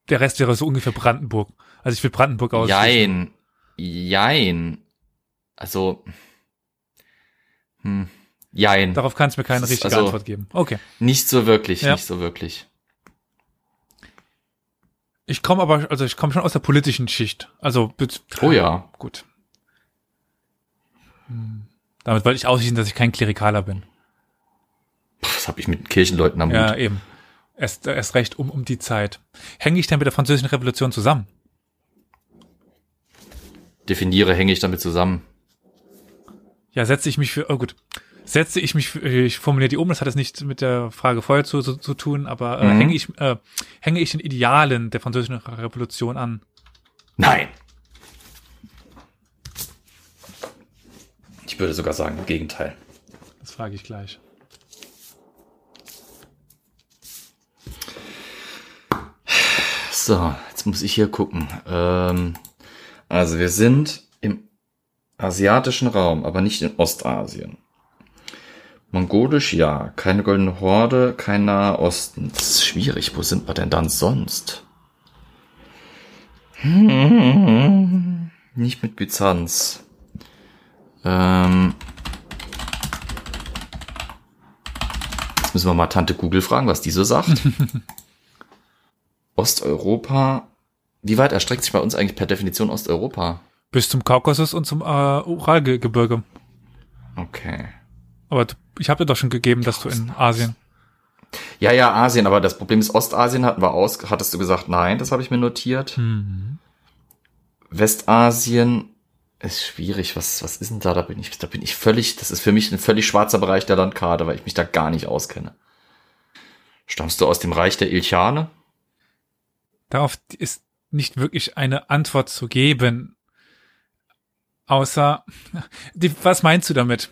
der Rest wäre so ungefähr Brandenburg. Also ich will Brandenburg aus. jein. Jein. Also. Hm. Jein. Darauf kannst du mir keine Das richtige also- Antwort geben. Okay. Nicht so wirklich, Ja. nicht so wirklich. Ich komme aber, also ich komme schon aus der politischen Schicht. Also Oh ja. gut. Hm. Damit wollte ich ausschließen, dass ich kein Klerikaler bin. Puh, Was habe ich mit Kirchenleuten am Ja, eben. Erst, erst recht um, um die Zeit. Hänge ich denn mit der französischen Revolution zusammen? definiere, hänge ich damit zusammen. Ja, setze ich mich für, oh gut, setze ich mich für, ich formuliere die um, das hat jetzt nicht mit der Frage vorher zu, zu, zu tun, aber äh, Mhm. hänge ich, äh, hänge ich den Idealen der französischen Revolution an? Nein. Ich würde sogar sagen, im Gegenteil. Das frage ich gleich. So, jetzt muss ich hier gucken. Ähm, also wir sind asiatischen Raum, aber nicht in Ostasien. Mongolisch ja, keine goldene Horde, kein Nahe Osten. Das ist schwierig. Wo sind wir denn dann sonst? Hm, nicht mit Byzanz. Ähm, jetzt müssen wir mal Tante Google fragen, was die so sagt. Osteuropa. Wie weit erstreckt sich bei uns eigentlich per Definition Osteuropa? Bis zum Kaukasus und zum äh, Uralgebirge. Okay. Aber du, ich habe dir doch schon gegeben, dass du in Asien. Ja, ja, Asien, aber das Problem ist, Ostasien hatten wir aus, hattest du gesagt, nein, das habe ich mir notiert. Mhm. Westasien ist schwierig. Was, was ist denn da? Da bin ich, da bin ich völlig, das ist für mich ein völlig schwarzer Bereich der Landkarte, weil ich mich da gar nicht auskenne. Stammst du aus dem Reich der Ilchane? Darauf ist nicht wirklich eine Antwort zu geben. Außer, die, was meinst du damit?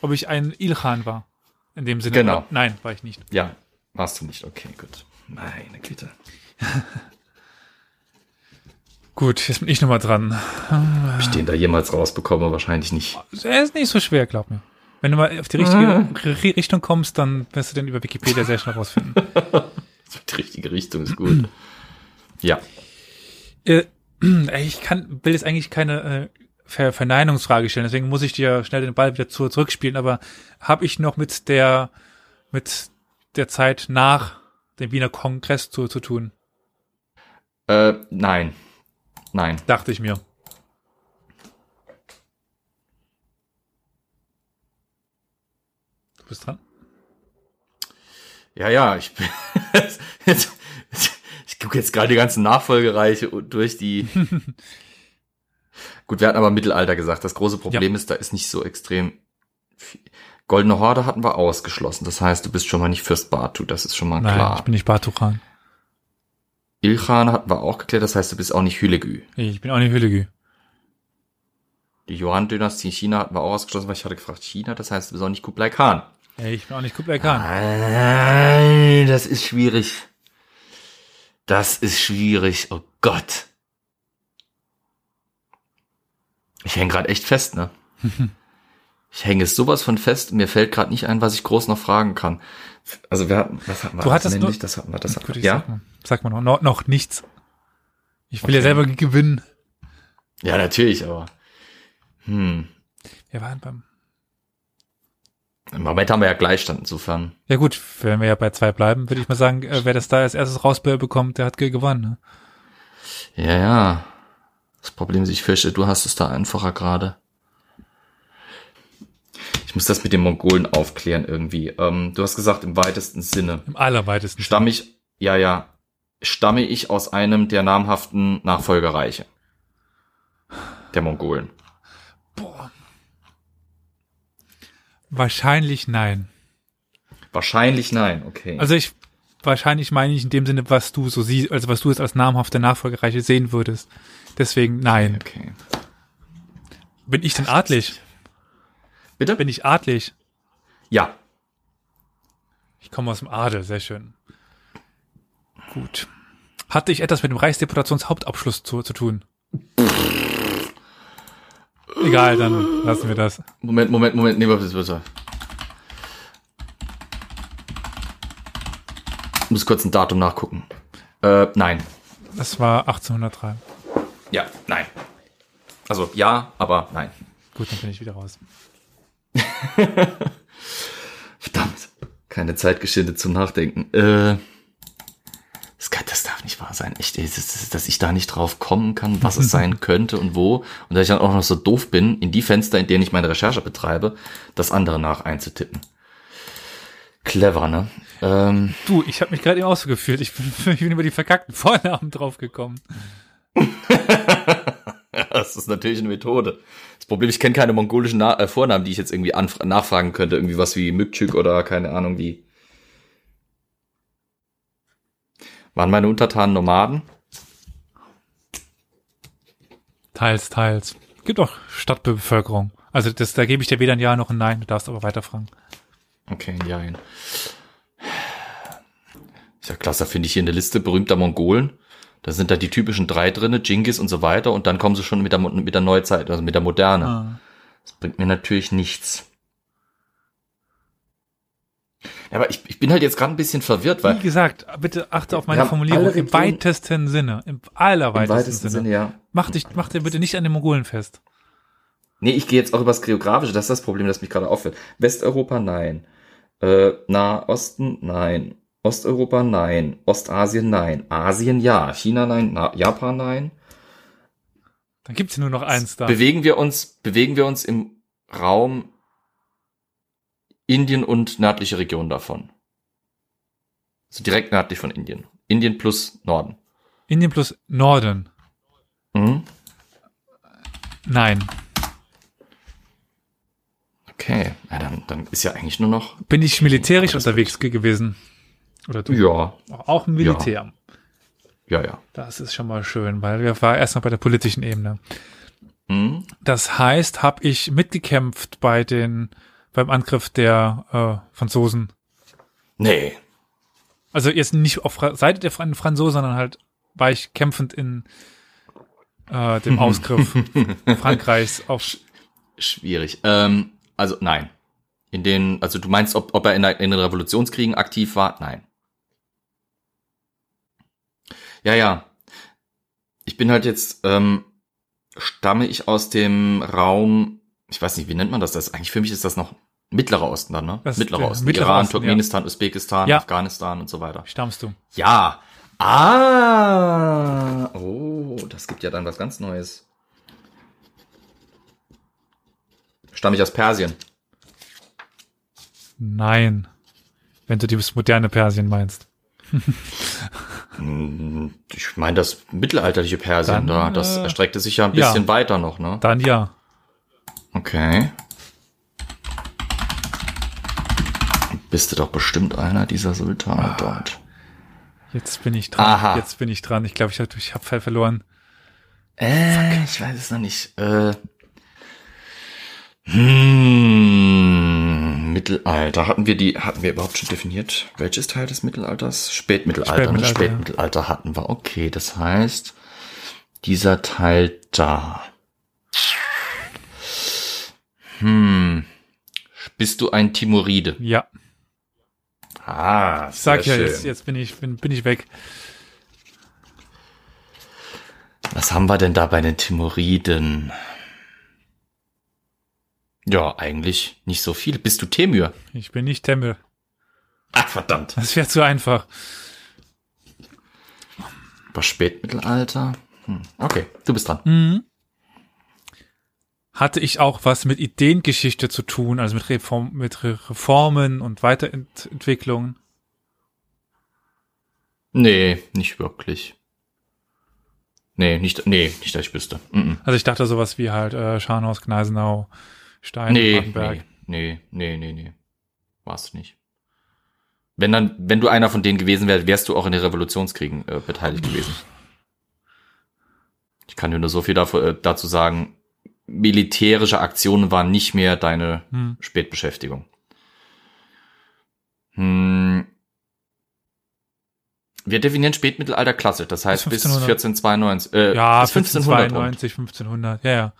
Ob ich ein Ilkhan war? In dem Sinne. Genau. oder? Nein, war ich nicht. Ja, warst du nicht. Okay, gut. Meine Güte. Gut, jetzt bin ich nochmal dran. Ob ich den da jemals rausbekomme? Wahrscheinlich nicht. Er ist nicht so schwer, glaub mir. Wenn du mal auf die richtige Ri- Richtung kommst, dann wirst du den über Wikipedia sehr schnell rausfinden. Die richtige Richtung ist gut. Ja. äh, ich kann, will jetzt eigentlich keine äh, Ver Verneinungsfrage stellen, deswegen muss ich dir schnell den Ball wieder zu, zurückspielen, aber habe ich noch mit der mit der Zeit nach dem Wiener Kongress zu, zu tun, Äh, nein. Nein. dachte ich mir. Du bist dran? Ja, ja, ich bin. jetzt, ich gucke jetzt gerade die ganzen Nachfolgereiche durch die. Gut, wir hatten aber Mittelalter gesagt. Das große Problem ist, da ist nicht so extrem. Viel. Goldene Horde hatten wir ausgeschlossen. Das heißt, du bist schon mal nicht Fürst Batu. Das ist schon mal Nein, klar. ich bin nicht Batuchan. Ilchan hatten wir auch geklärt. Das heißt, du bist auch nicht Hülegü. Ich bin auch nicht Hüllegü. Die Yuan-Dynastie in China hatten wir auch ausgeschlossen, weil ich hatte gefragt China. Das heißt, du bist auch nicht Kublai Khan. Ich bin auch nicht Kublai Khan. Nein, das ist schwierig. Das ist schwierig. Oh Gott. Ich hänge gerade echt fest, ne? Ich hänge sowas von fest. Mir fällt gerade nicht ein, was ich groß noch fragen kann. Also wir hatten, was hatten wir? Du hattest nur- das hatten wir, das hatten Gut, wir. Ja, sag mal, sag mal noch, noch, noch nichts. Ich will Okay. ja selber gewinnen. ja, natürlich, aber hm. Wir waren beim. Im Moment haben wir ja Gleichstand, insofern. Ja gut, wenn wir ja bei zwei bleiben, würde ich mal sagen, äh, wer das da als erstes rausbekommt, der hat ge- gewonnen. Ne? Ja, ja. Das Problem ist, ich fürchte, du hast es da einfacher gerade. Ich muss das mit den Mongolen aufklären irgendwie. Ähm, du hast gesagt, im weitesten Sinne. Im allerweitesten. Stamme ich, ja, ja, stamme ich aus einem der namhaften Nachfolgereiche der Mongolen. Wahrscheinlich nein. Wahrscheinlich nein, okay. Also ich wahrscheinlich meine ich in dem Sinne, was du so siehst, also was du jetzt als namhafte Nachfolgereiche sehen würdest. Deswegen nein. okay. Bin ich denn adlig? Bitte? Bin ich adlig? ja. Ich komme aus dem Adel, sehr schön. Gut. Hatte ich etwas mit dem Reichsdeputationshauptabschluss zu, zu tun? Egal, dann lassen wir das. Moment, Moment, Moment, nee, warte, warte. Ich muss kurz ein Datum nachgucken. Äh, nein. Das war 1803. Ja, nein. Also ja, aber nein. Gut, dann bin ich wieder raus. Verdammt. Keine Zeit geschindet zum Nachdenken. Äh, das, kann, das darf nicht wahr sein. Echt, ey, das, das, dass ich da nicht drauf kommen kann, was es sein könnte und wo. Und dass ich dann auch noch so doof bin, in die Fenster, in denen ich meine Recherche betreibe, das andere nach einzutippen. Clever, ne? Ähm, Du, ich habe mich gerade eben gefühlt. Ich bin, ich bin über die verkackten Vornamen draufgekommen. das ist natürlich eine Methode. Das Problem, ich kenne keine mongolischen Na äh, Vornamen, die ich jetzt irgendwie nachfragen könnte. Irgendwie was wie Mükçük oder keine Ahnung wie. Waren meine Untertanen Nomaden? Teils, teils. Gibt auch Stadtbevölkerung. Also das, da gebe ich dir weder ein Ja noch ein Nein, du darfst aber weiterfragen. Okay, ja. Ist ja klasse, finde ich hier in der Liste berühmter Mongolen. Da sind da die typischen drei drinne, Genghis und so weiter, und dann kommen sie schon mit der, mit der Neuzeit, also mit der Moderne. Ah. Das bringt mir natürlich nichts. Ja, aber ich, ich bin halt jetzt gerade ein bisschen verwirrt, weil. Wie gesagt, bitte achte auf meine Formulierung im weitesten Sinne. Im allerweitesten Im weitesten Sinne. Sinne, ja. Mach dich, mach dir bitte nicht an den Mongolen fest. Nee, ich gehe jetzt auch übers Geografische, das ist das Problem, das mich gerade auffällt. Westeuropa, nein. Äh, Nahosten, nein. Osteuropa, nein. Ostasien, nein. Asien, ja. China, nein. Na, Japan, nein. Dann gibt's nur noch eins da. Bewegen wir uns, bewegen wir uns im Raum Indien und nördliche Region davon. Also direkt nördlich von Indien. Indien plus Norden. Indien plus Norden. Mhm. Nein. Okay, ja, dann, dann ist ja eigentlich nur noch. Bin ich militärisch unterwegs ge- gewesen? Oder du? Ja, Auch im Militär. ja, ja. Das ist schon mal schön, weil wir waren erstmal bei der politischen Ebene. Mhm. Das heißt, habe ich mitgekämpft bei den beim Angriff der äh, Franzosen. Nee. Also jetzt nicht auf Fra- Seite der Fran Franzosen, sondern halt war ich kämpfend in äh, dem Ausgriff Frankreichs auf Schwierig. Ähm, also nein. In den, also du meinst, ob, ob er in, der, in den Revolutionskriegen aktiv war? Nein. Ja, ja. Ich bin halt jetzt, ähm, stamme ich aus dem Raum, ich weiß nicht, wie nennt man das? das eigentlich für mich ist das noch Mittlerer Osten dann, ne? Das Mittlerer Osten. Mittlerer Iran, Osten, ja. Turkmenistan, Usbekistan, Ja. Afghanistan und so weiter. stammst du. Ja. Ah. Oh, das gibt ja dann was ganz Neues. Stamme ich aus Persien? Nein. Wenn du das moderne Persien meinst. Ich meine das mittelalterliche Persien Dann, da, das äh, erstreckte sich ja ein ja. bisschen weiter noch, ne? Dann ja. Okay. Bist du doch bestimmt einer dieser Sultane dort. Jetzt bin ich dran. Aha. Jetzt bin ich dran. Ich glaube, ich habe ich hab Fall verloren. Äh, ich weiß es noch nicht. Äh, hm, Mittelalter. Hatten wir die, hatten wir überhaupt schon definiert? Welches Teil des Mittelalters? Spätmittelalter. Spätmittelalter, ne? Spätmittelalter hatten wir. Okay, das heißt, dieser Teil da. Hm. Bist du ein Timuride? Ja. Ah, Ich sag ja, jetzt, jetzt bin ich, bin, bin ich weg. Was haben wir denn da bei den Timuriden? Ja, eigentlich nicht so viel. Bist du Temür? Ich bin nicht Temel. Ach, verdammt. Das wäre zu einfach. War Spätmittelalter? Hm. Okay, du bist dran. Mhm. Hatte ich auch was mit Ideengeschichte zu tun, also mit, Reform, mit Re- Reformen und Weiterentwicklungen? Nee, nicht wirklich. Nee, nicht, nee, nicht, dass ich wüsste. Mm -mm. Also ich dachte sowas wie halt äh, Scharnhaus, Gneisenau, Stein, Nee, nee, nee, nee, nee, nee. Warst du nicht. Wenn dann, wenn du einer von denen gewesen wärst, wärst du auch in den Revolutionskriegen äh, beteiligt gewesen. Ich kann dir nur so viel dafür, äh, dazu sagen. Militärische Aktionen waren nicht mehr deine Hm. Spätbeschäftigung. Hm. Wir definieren Spätmittelalter klassisch, das heißt bis 1500. 1492, äh, Ja, bis 1500 rum. 1592, 1500, ja, ja.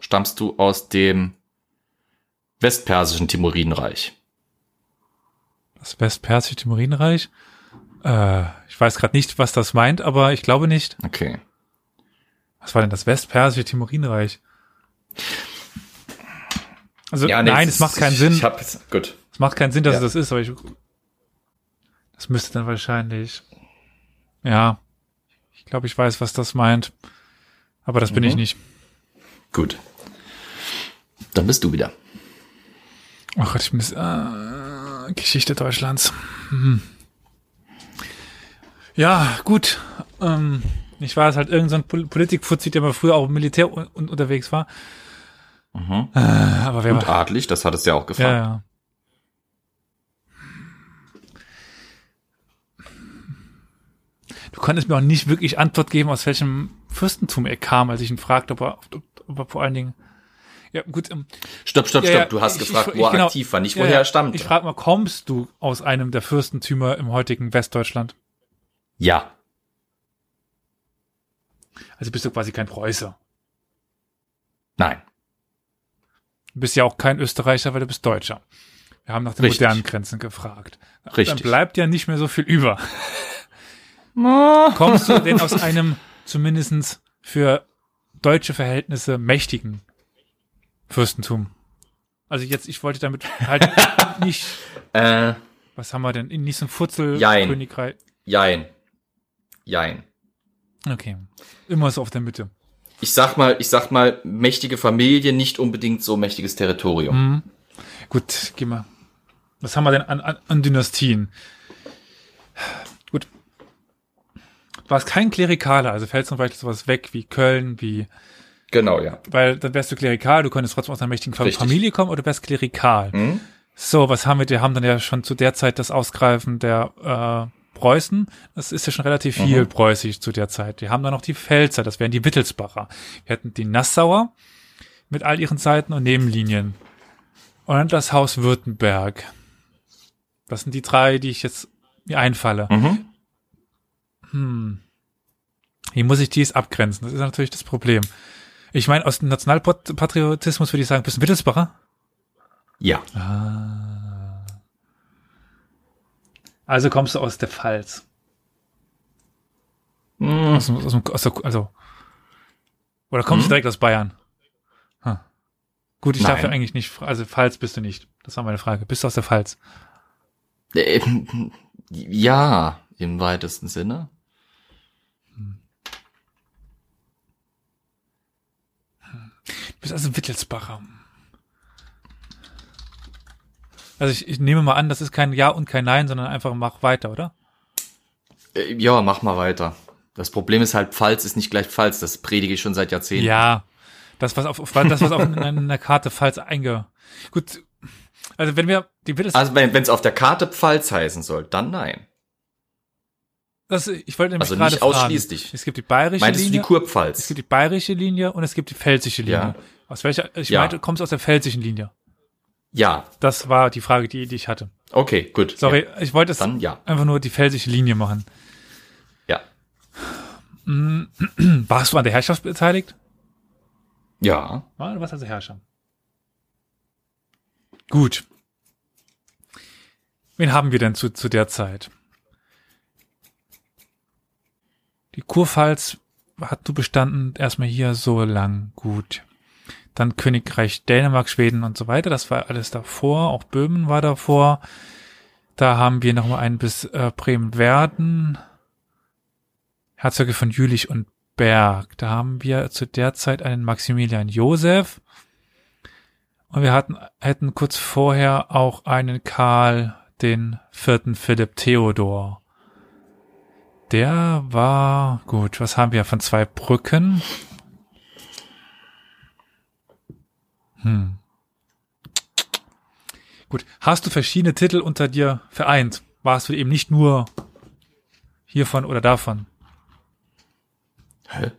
Stammst du aus dem westpersischen Timuridenreich? Das Westpersische Timurinenreich. Äh, weiß gerade nicht, was das meint, aber ich glaube nicht. Okay. Was war denn das Westpersische Timurinenreich? Also nee, nein, es macht keinen Sinn. Ich hab, gut. Es macht keinen Sinn, dass Ja. es das ist, aber ich. Das müsste dann wahrscheinlich. Ja. Ich glaube, ich weiß, was das meint. Aber das bin Mhm. ich nicht. Gut. Dann bist du wieder. Oh Gott, ich bin das, äh, Geschichte Deutschlands. Hm. Ja, gut. Ähm, ich war es halt irgendein so Politikfuzzi, der mal früher auch im Militär un un unterwegs war. Mhm. Äh, aber wer Und war? adlig, das hat es ja auch Ja, gefragt. ja. Du konntest mir auch nicht wirklich Antwort geben, aus welchem Fürstentum er kam, als ich ihn fragte, ob er, ob, ob er vor allen Dingen. Ja, gut. Ähm, Stopp, stopp, ja, stopp. ja, Du hast ich- gefragt, ich- wo er genau. aktiv war, nicht ja, woher ja, er stammte. Ich frage mal, kommst du aus einem der Fürstentümer im heutigen Westdeutschland? Ja. Also bist du quasi kein Preußer. Nein. Du bist ja auch kein Österreicher, weil du bist Deutscher. Wir haben nach den Richtig. modernen Grenzen gefragt. Dann Richtig. bleibt ja nicht mehr so viel über. Kommst du denn aus einem zumindestens für deutsche Verhältnisse mächtigen Fürstentum? Also jetzt, ich wollte damit halt nicht, Äh, was haben wir denn, so ein Futzel Jein. Königreich. jein. Jein. Okay. Immer so auf der Mitte. Ich sag mal, ich sag mal, mächtige Familie, nicht unbedingt so mächtiges Territorium. Mhm. Gut, geh mal. Was haben wir denn an, an, an Dynastien? Gut. Du warst kein Klerikaler, also fällt zum Beispiel sowas weg wie Köln, wie, Genau, ja. weil dann wärst du klerikal, du könntest trotzdem aus einer mächtigen Richtig. Familie kommen oder du wärst klerikal. Hm? So, was haben wir? Wir haben dann ja schon zu der Zeit das Ausgreifen der äh, Preußen. Das ist ja schon relativ viel Mhm. preußisch zu der Zeit. Wir haben dann noch die Pfälzer, das wären die Wittelsbacher. Wir hätten die Nassauer mit all ihren Seiten und Nebenlinien. Und das Haus Württemberg. Das sind die drei, die ich jetzt mir einfalle. Mhm. Hm. Wie muss ich dies abgrenzen? Das ist natürlich das Problem. Ich meine, aus dem Nationalpatriotismus würde ich sagen, bist du ein Wittelsbacher? Ja. Also kommst du aus der Pfalz. Hm. Aus, dem- aus, dem- aus der, also. Oder kommst Hm? du direkt aus Bayern? Hm. Gut, ich darf Nein. ja eigentlich nicht, also Pfalz bist du nicht. Das war meine Frage. Bist du aus der Pfalz? Äh, Ja, im weitesten Sinne. Du bist also Wittelsbacher. Also ich, ich nehme mal an, das ist kein Ja und kein Nein, sondern einfach mach weiter, oder? Äh, Ja, mach mal weiter. Das Problem ist halt, Pfalz ist nicht gleich Pfalz. Das predige ich schon seit Jahrzehnten. Ja. Das, was auf, das, was auf einer Karte Pfalz einge. Gut. Also wenn wir die Wittelsbacher. Also wenn es auf der Karte Pfalz heißen soll, dann nein. Das, ich wollte nämlich Also gerade nicht fragen. ausschließlich. Es gibt die bayerische Meintest du Linie. die Kurpfalz? Es gibt die bayerische Linie und es gibt die pfälzische Linie. Ja. Aus welcher? Ich Ja. meinte, du kommst aus der pfälzischen Linie. Ja. Das war die Frage, die, die ich hatte. Okay, gut. Sorry, ich wollte es Dann ja. einfach nur die pfälzische Linie machen. Ja. Warst du an der Herrschaft beteiligt? Ja. Ja, du warst also Herrscher. Gut. Wen haben wir denn zu, zu der Zeit? Die Kurpfalz hat du bestanden erstmal hier so lang. Gut. Dann Königreich Dänemark, Schweden und so weiter. Das war alles davor. Auch Böhmen war davor. Da haben wir nochmal einen bis äh, Bremen-Werden. Herzöge von Jülich und Berg. Da haben wir zu der Zeit einen Maximilian Josef. Und wir hatten, hätten kurz vorher auch einen Karl den vierten Philipp Theodor. Der war, gut, was haben wir von zwei Brücken? Hm. Gut, hast du verschiedene Titel unter dir vereint? Warst du eben nicht nur hiervon oder davon? Hä?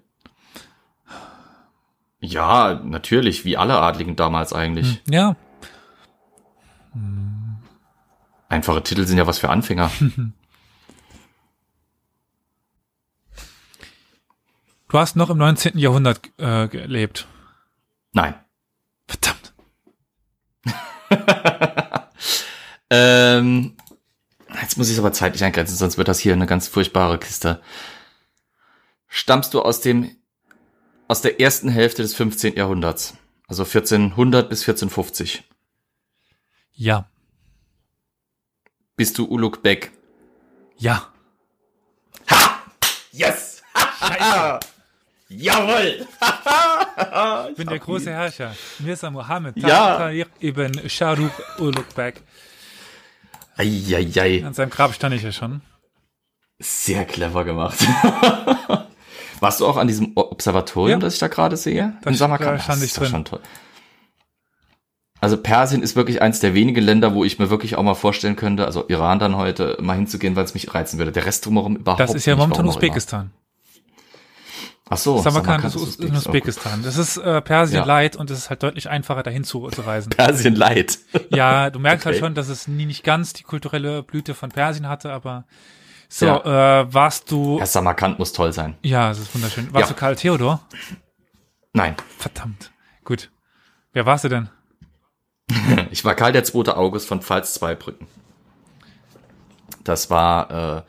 Ja, natürlich, wie alle Adligen damals eigentlich. Ja, Einfache Titel sind ja was für Anfänger. du hast noch im 19. Jahrhundert äh, gelebt. Nein. Ähm, jetzt muss ich es aber zeitlich eingrenzen, sonst wird das hier eine ganz furchtbare Kiste. Stammst du aus dem, aus der ersten Hälfte des 15. Jahrhunderts? Also 1400 bis 1450. Ja, Bist du Uluk Bek? ja. Yes! Jawohl! Ich bin der große Herrscher. Mirza Mohammed Ja. Tahir ibn Beg. Eieiei. An seinem Grab stand ich ja schon. Sehr clever gemacht. Warst du auch an diesem Observatorium, Ja. das ich da gerade sehe? Da In Samarkand? da stand Das ich drin. schon toll. Also Persien ist wirklich eins der wenigen Länder, wo ich mir wirklich auch mal vorstellen könnte, also Iran dann heute, mal hinzugehen, weil es mich reizen würde. Der Rest drumherum überhaupt Das ist ja nicht, momentan auch immer. Ach so, Samarkand ist, ist in Usbekistan. Das ist äh, Persien Ja. light und es ist halt deutlich einfacher, dahin zu, zu reisen. Persien leid. Ja, du merkst halt Okay. schon, dass es nie nicht ganz die kulturelle Blüte von Persien hatte, aber so, Ja. äh, warst du, Ja, Samarkand muss toll sein. ja, es ist wunderschön. Warst Ja. du Karl Theodor? Nein, Verdammt. Gut. Wer warst du denn? ich war Karl der 2. August von Pfalz-Zweibrücken. Das war äh,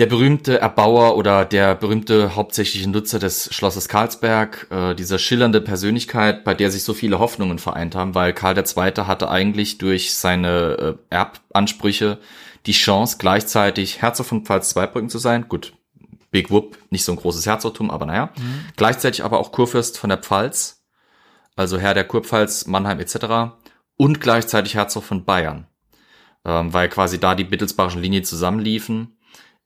der berühmte Erbauer oder der berühmte hauptsächliche Nutzer des Schlosses Karlsberg, äh, diese schillernde Persönlichkeit, bei der sich so viele Hoffnungen vereint haben, weil Karl II. hatte eigentlich durch seine äh, Erbansprüche die Chance, gleichzeitig Herzog von Pfalz-Zweibrücken zu sein. Gut, Big Whoop, nicht so ein großes Herzogtum, aber naja. Gleichzeitig aber auch Kurfürst von der Pfalz, also Herr der Kurpfalz, Mannheim etc. und gleichzeitig Herzog von Bayern, ähm, weil quasi da die mittelsbarischen Linien zusammenliefen.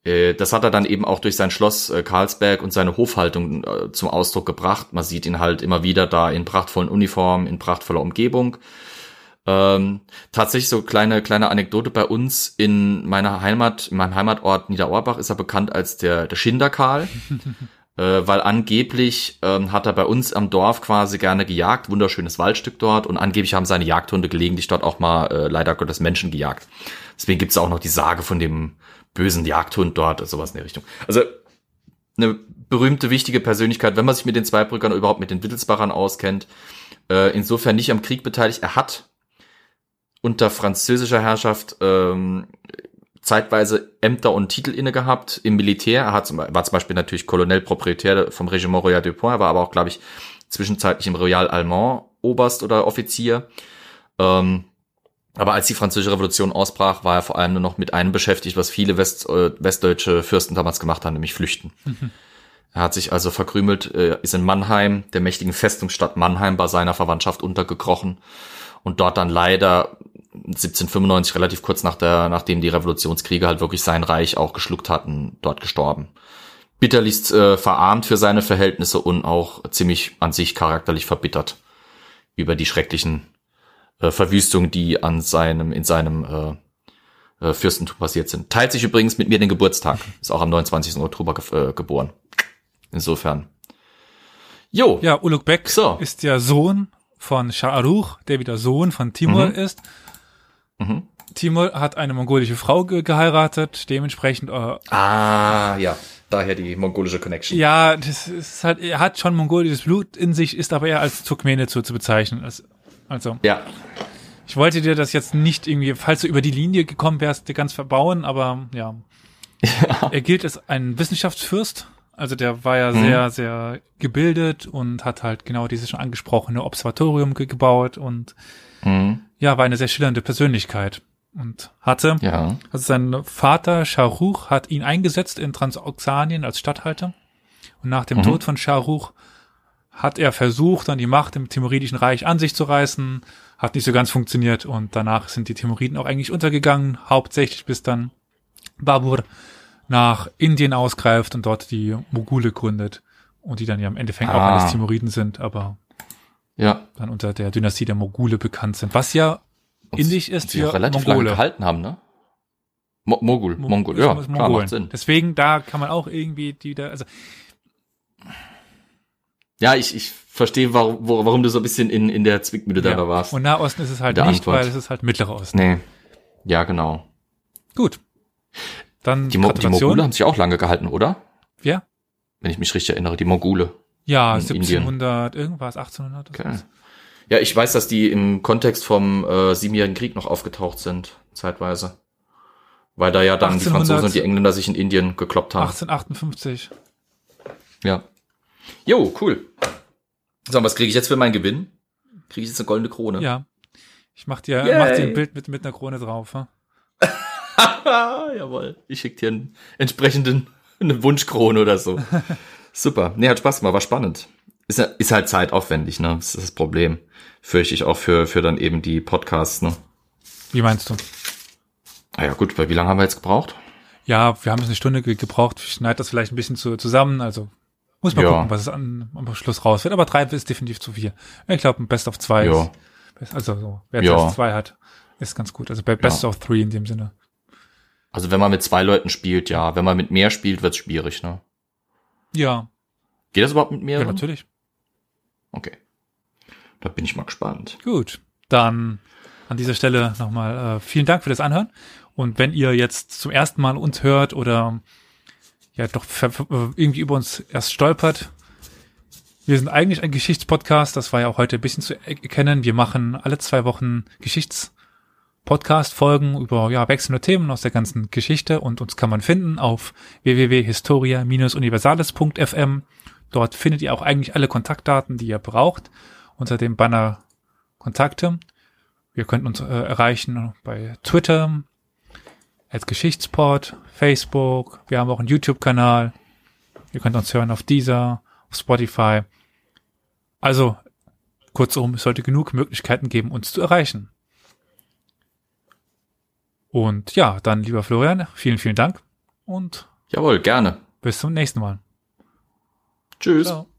Äh, Das hat er dann eben auch durch sein Schloss äh, Karlsberg und seine Hofhaltung äh, zum Ausdruck gebracht. Man sieht ihn halt immer wieder da in prachtvollen Uniformen, in prachtvoller Umgebung. Ähm, tatsächlich so kleine kleine Anekdote bei uns in meiner Heimat, in meinem Heimatort Niederauerbach ist er bekannt als der der Schinderkarl, äh, weil angeblich ähm, hat er bei uns am Dorf quasi gerne gejagt, wunderschönes Waldstück dort und angeblich haben seine Jagdhunde gelegentlich dort auch mal äh, leider Gottes Menschen gejagt. Deswegen gibt's auch noch die Sage von dem bösen Jagdhund dort, sowas in der Richtung. Also eine berühmte, wichtige Persönlichkeit, wenn man sich mit den Zweibrückern oder überhaupt mit den Wittelsbachern auskennt. Äh, insofern nicht am Krieg beteiligt. Er hat unter französischer Herrschaft ähm, zeitweise Ämter und Titel inne gehabt im Militär. Er hat war zum Beispiel natürlich Colonel Proprietär vom Regiment Royal de Point, er war aber auch, glaube ich, zwischenzeitlich im Royal Allemand Oberst oder Offizier. Ähm, aber als die französische Revolution ausbrach, war er vor allem nur noch mit einem beschäftigt, was viele West, äh, westdeutsche Fürsten damals gemacht haben, nämlich flüchten. Er hat sich also verkrümelt, äh, ist in Mannheim, der mächtigen Festungsstadt Mannheim, bei seiner Verwandtschaft untergekrochen und dort dann leider 1795, relativ kurz nach der, nachdem die Revolutionskriege halt wirklich sein Reich auch geschluckt hatten, dort gestorben. Bitterlichst äh, verarmt für seine Verhältnisse und auch ziemlich an sich charakterlich verbittert über die schrecklichen äh, Verwüstungen, die an seinem, in seinem äh, äh, Fürstentum passiert sind. Teilt sich übrigens mit mir den Geburtstag. Ist auch am 29. Oktober ge äh, geboren. Insofern. Jo. Ja, Uluk Bek So. ist der Sohn von Shah Aruch, der wieder Sohn von Timur Mhm. ist. Mhm. Timur hat eine mongolische Frau ge geheiratet, dementsprechend, äh, Ah, ja. Daher die mongolische Connection. ja, das ist halt, er hat schon mongolisches Blut in sich, ist aber eher als Turkmene zu, zu bezeichnen. Also, also, Ja. ich wollte dir das jetzt nicht irgendwie, falls du über die Linie gekommen wärst, dir ganz verbauen, aber ja. Er gilt als ein Wissenschaftsfürst. Also der war ja Mhm. sehr, sehr gebildet und hat halt genau dieses schon angesprochene Observatorium ge gebaut und Mhm. ja, war eine sehr schillernde Persönlichkeit und hatte, Ja. also sein Vater Shahrukh hat ihn eingesetzt in Transoxanien als Statthalter und nach dem Mhm. Tod von Shahrukh hat er versucht, dann die Macht im Timuridischen Reich an sich zu reißen, hat nicht so ganz funktioniert und danach sind die Timuriden auch eigentlich untergegangen, hauptsächlich bis dann Babur nach Indien ausgreift und dort die Mogule gründet und die dann ja im Endeffekt auch Ah. alles Timuriden sind, aber Ja. dann unter der Dynastie der Mogule bekannt sind, was ja Und indisch ist die auch für relativ lange Mongole. gehalten haben, ne? Mo Mogul, Mo- Mongol, ja, klar, Mongolen. macht Sinn. Deswegen, da kann man auch irgendwie die da, also Ja, ich, ich verstehe, warum, warum du so ein bisschen in, in der Zwickmühle ja. da warst. Und Nahosten ist es halt nicht, Antwort. weil es ist halt Mittlerer Osten. nee. Ja, genau. Gut. Dann Die, Mo die. Mogule haben sich auch lange gehalten, oder? Ja? Wenn ich mich richtig erinnere, die Mogule. Ja, In 1700, irgendwas, 1800. oder Okay. Ja, ich weiß, dass die im Kontext vom äh, Siebenjährigen Krieg noch aufgetaucht sind, zeitweise. Weil da ja dann die 1800 Franzosen und die Engländer sich in Indien gekloppt haben. 1858. Ja. Jo, cool. So, was kriege ich jetzt für meinen Gewinn? Kriege ich jetzt eine goldene Krone? Ja. Ich mach dir, Yay. mach dir ein Bild mit, mit einer Krone drauf. Ja? Jawohl. Ich schicke dir einen entsprechenden eine Wunschkrone oder so. Super. Nee, hat Spaß gemacht, war spannend. Ist, ist halt zeitaufwendig, ne? Das ist das Problem. Fürchte ich auch für, für dann eben die Podcasts, ne? Wie meinst du? Ah ja, gut, weil wie lange haben wir jetzt gebraucht? Ja, wir haben jetzt eine Stunde ge gebraucht. Ich schneide das vielleicht ein bisschen zu, zusammen. Also muss man Ja. gucken, was es an, am Schluss raus wird. Aber drei ist definitiv zu viel. Ich glaube, ein Best of zwei Ja. ist, also so, wer Ja. zuerst zwei hat, ist ganz gut. Also bei Best of three in dem Sinne. Also wenn man mit zwei Leuten spielt, ja. Wenn man mit mehr spielt, wird's schwierig, ne? Ja, Geht das überhaupt mit ja, mehreren? natürlich. Okay. Da bin ich mal gespannt. Gut, dann an dieser Stelle nochmal äh, vielen Dank für das Anhören. Und wenn ihr jetzt zum ersten Mal uns hört oder ja doch äh, irgendwie über uns erst stolpert, wir sind eigentlich ein Geschichtspodcast, das war ja auch heute ein bisschen zu er- erkennen. Wir machen alle zwei Wochen Geschichtspodcast-Folgen über ja, wechselnde Themen aus der ganzen Geschichte und uns kann man finden auf www.historia-universales.fm. Dort findet ihr auch eigentlich alle Kontaktdaten, die ihr braucht, unter dem Banner Kontakte. Ihr könnt uns äh, erreichen bei Twitter, als Geschichtsport, Facebook. Wir haben auch einen YouTube-Kanal. Ihr könnt uns hören auf Deezer, auf Spotify. Also, kurzum, es sollte genug Möglichkeiten geben, uns zu erreichen. Und ja, dann, lieber Florian, vielen, vielen Dank und Jawohl, gerne. bis zum nächsten Mal. Tschüss. Ciao.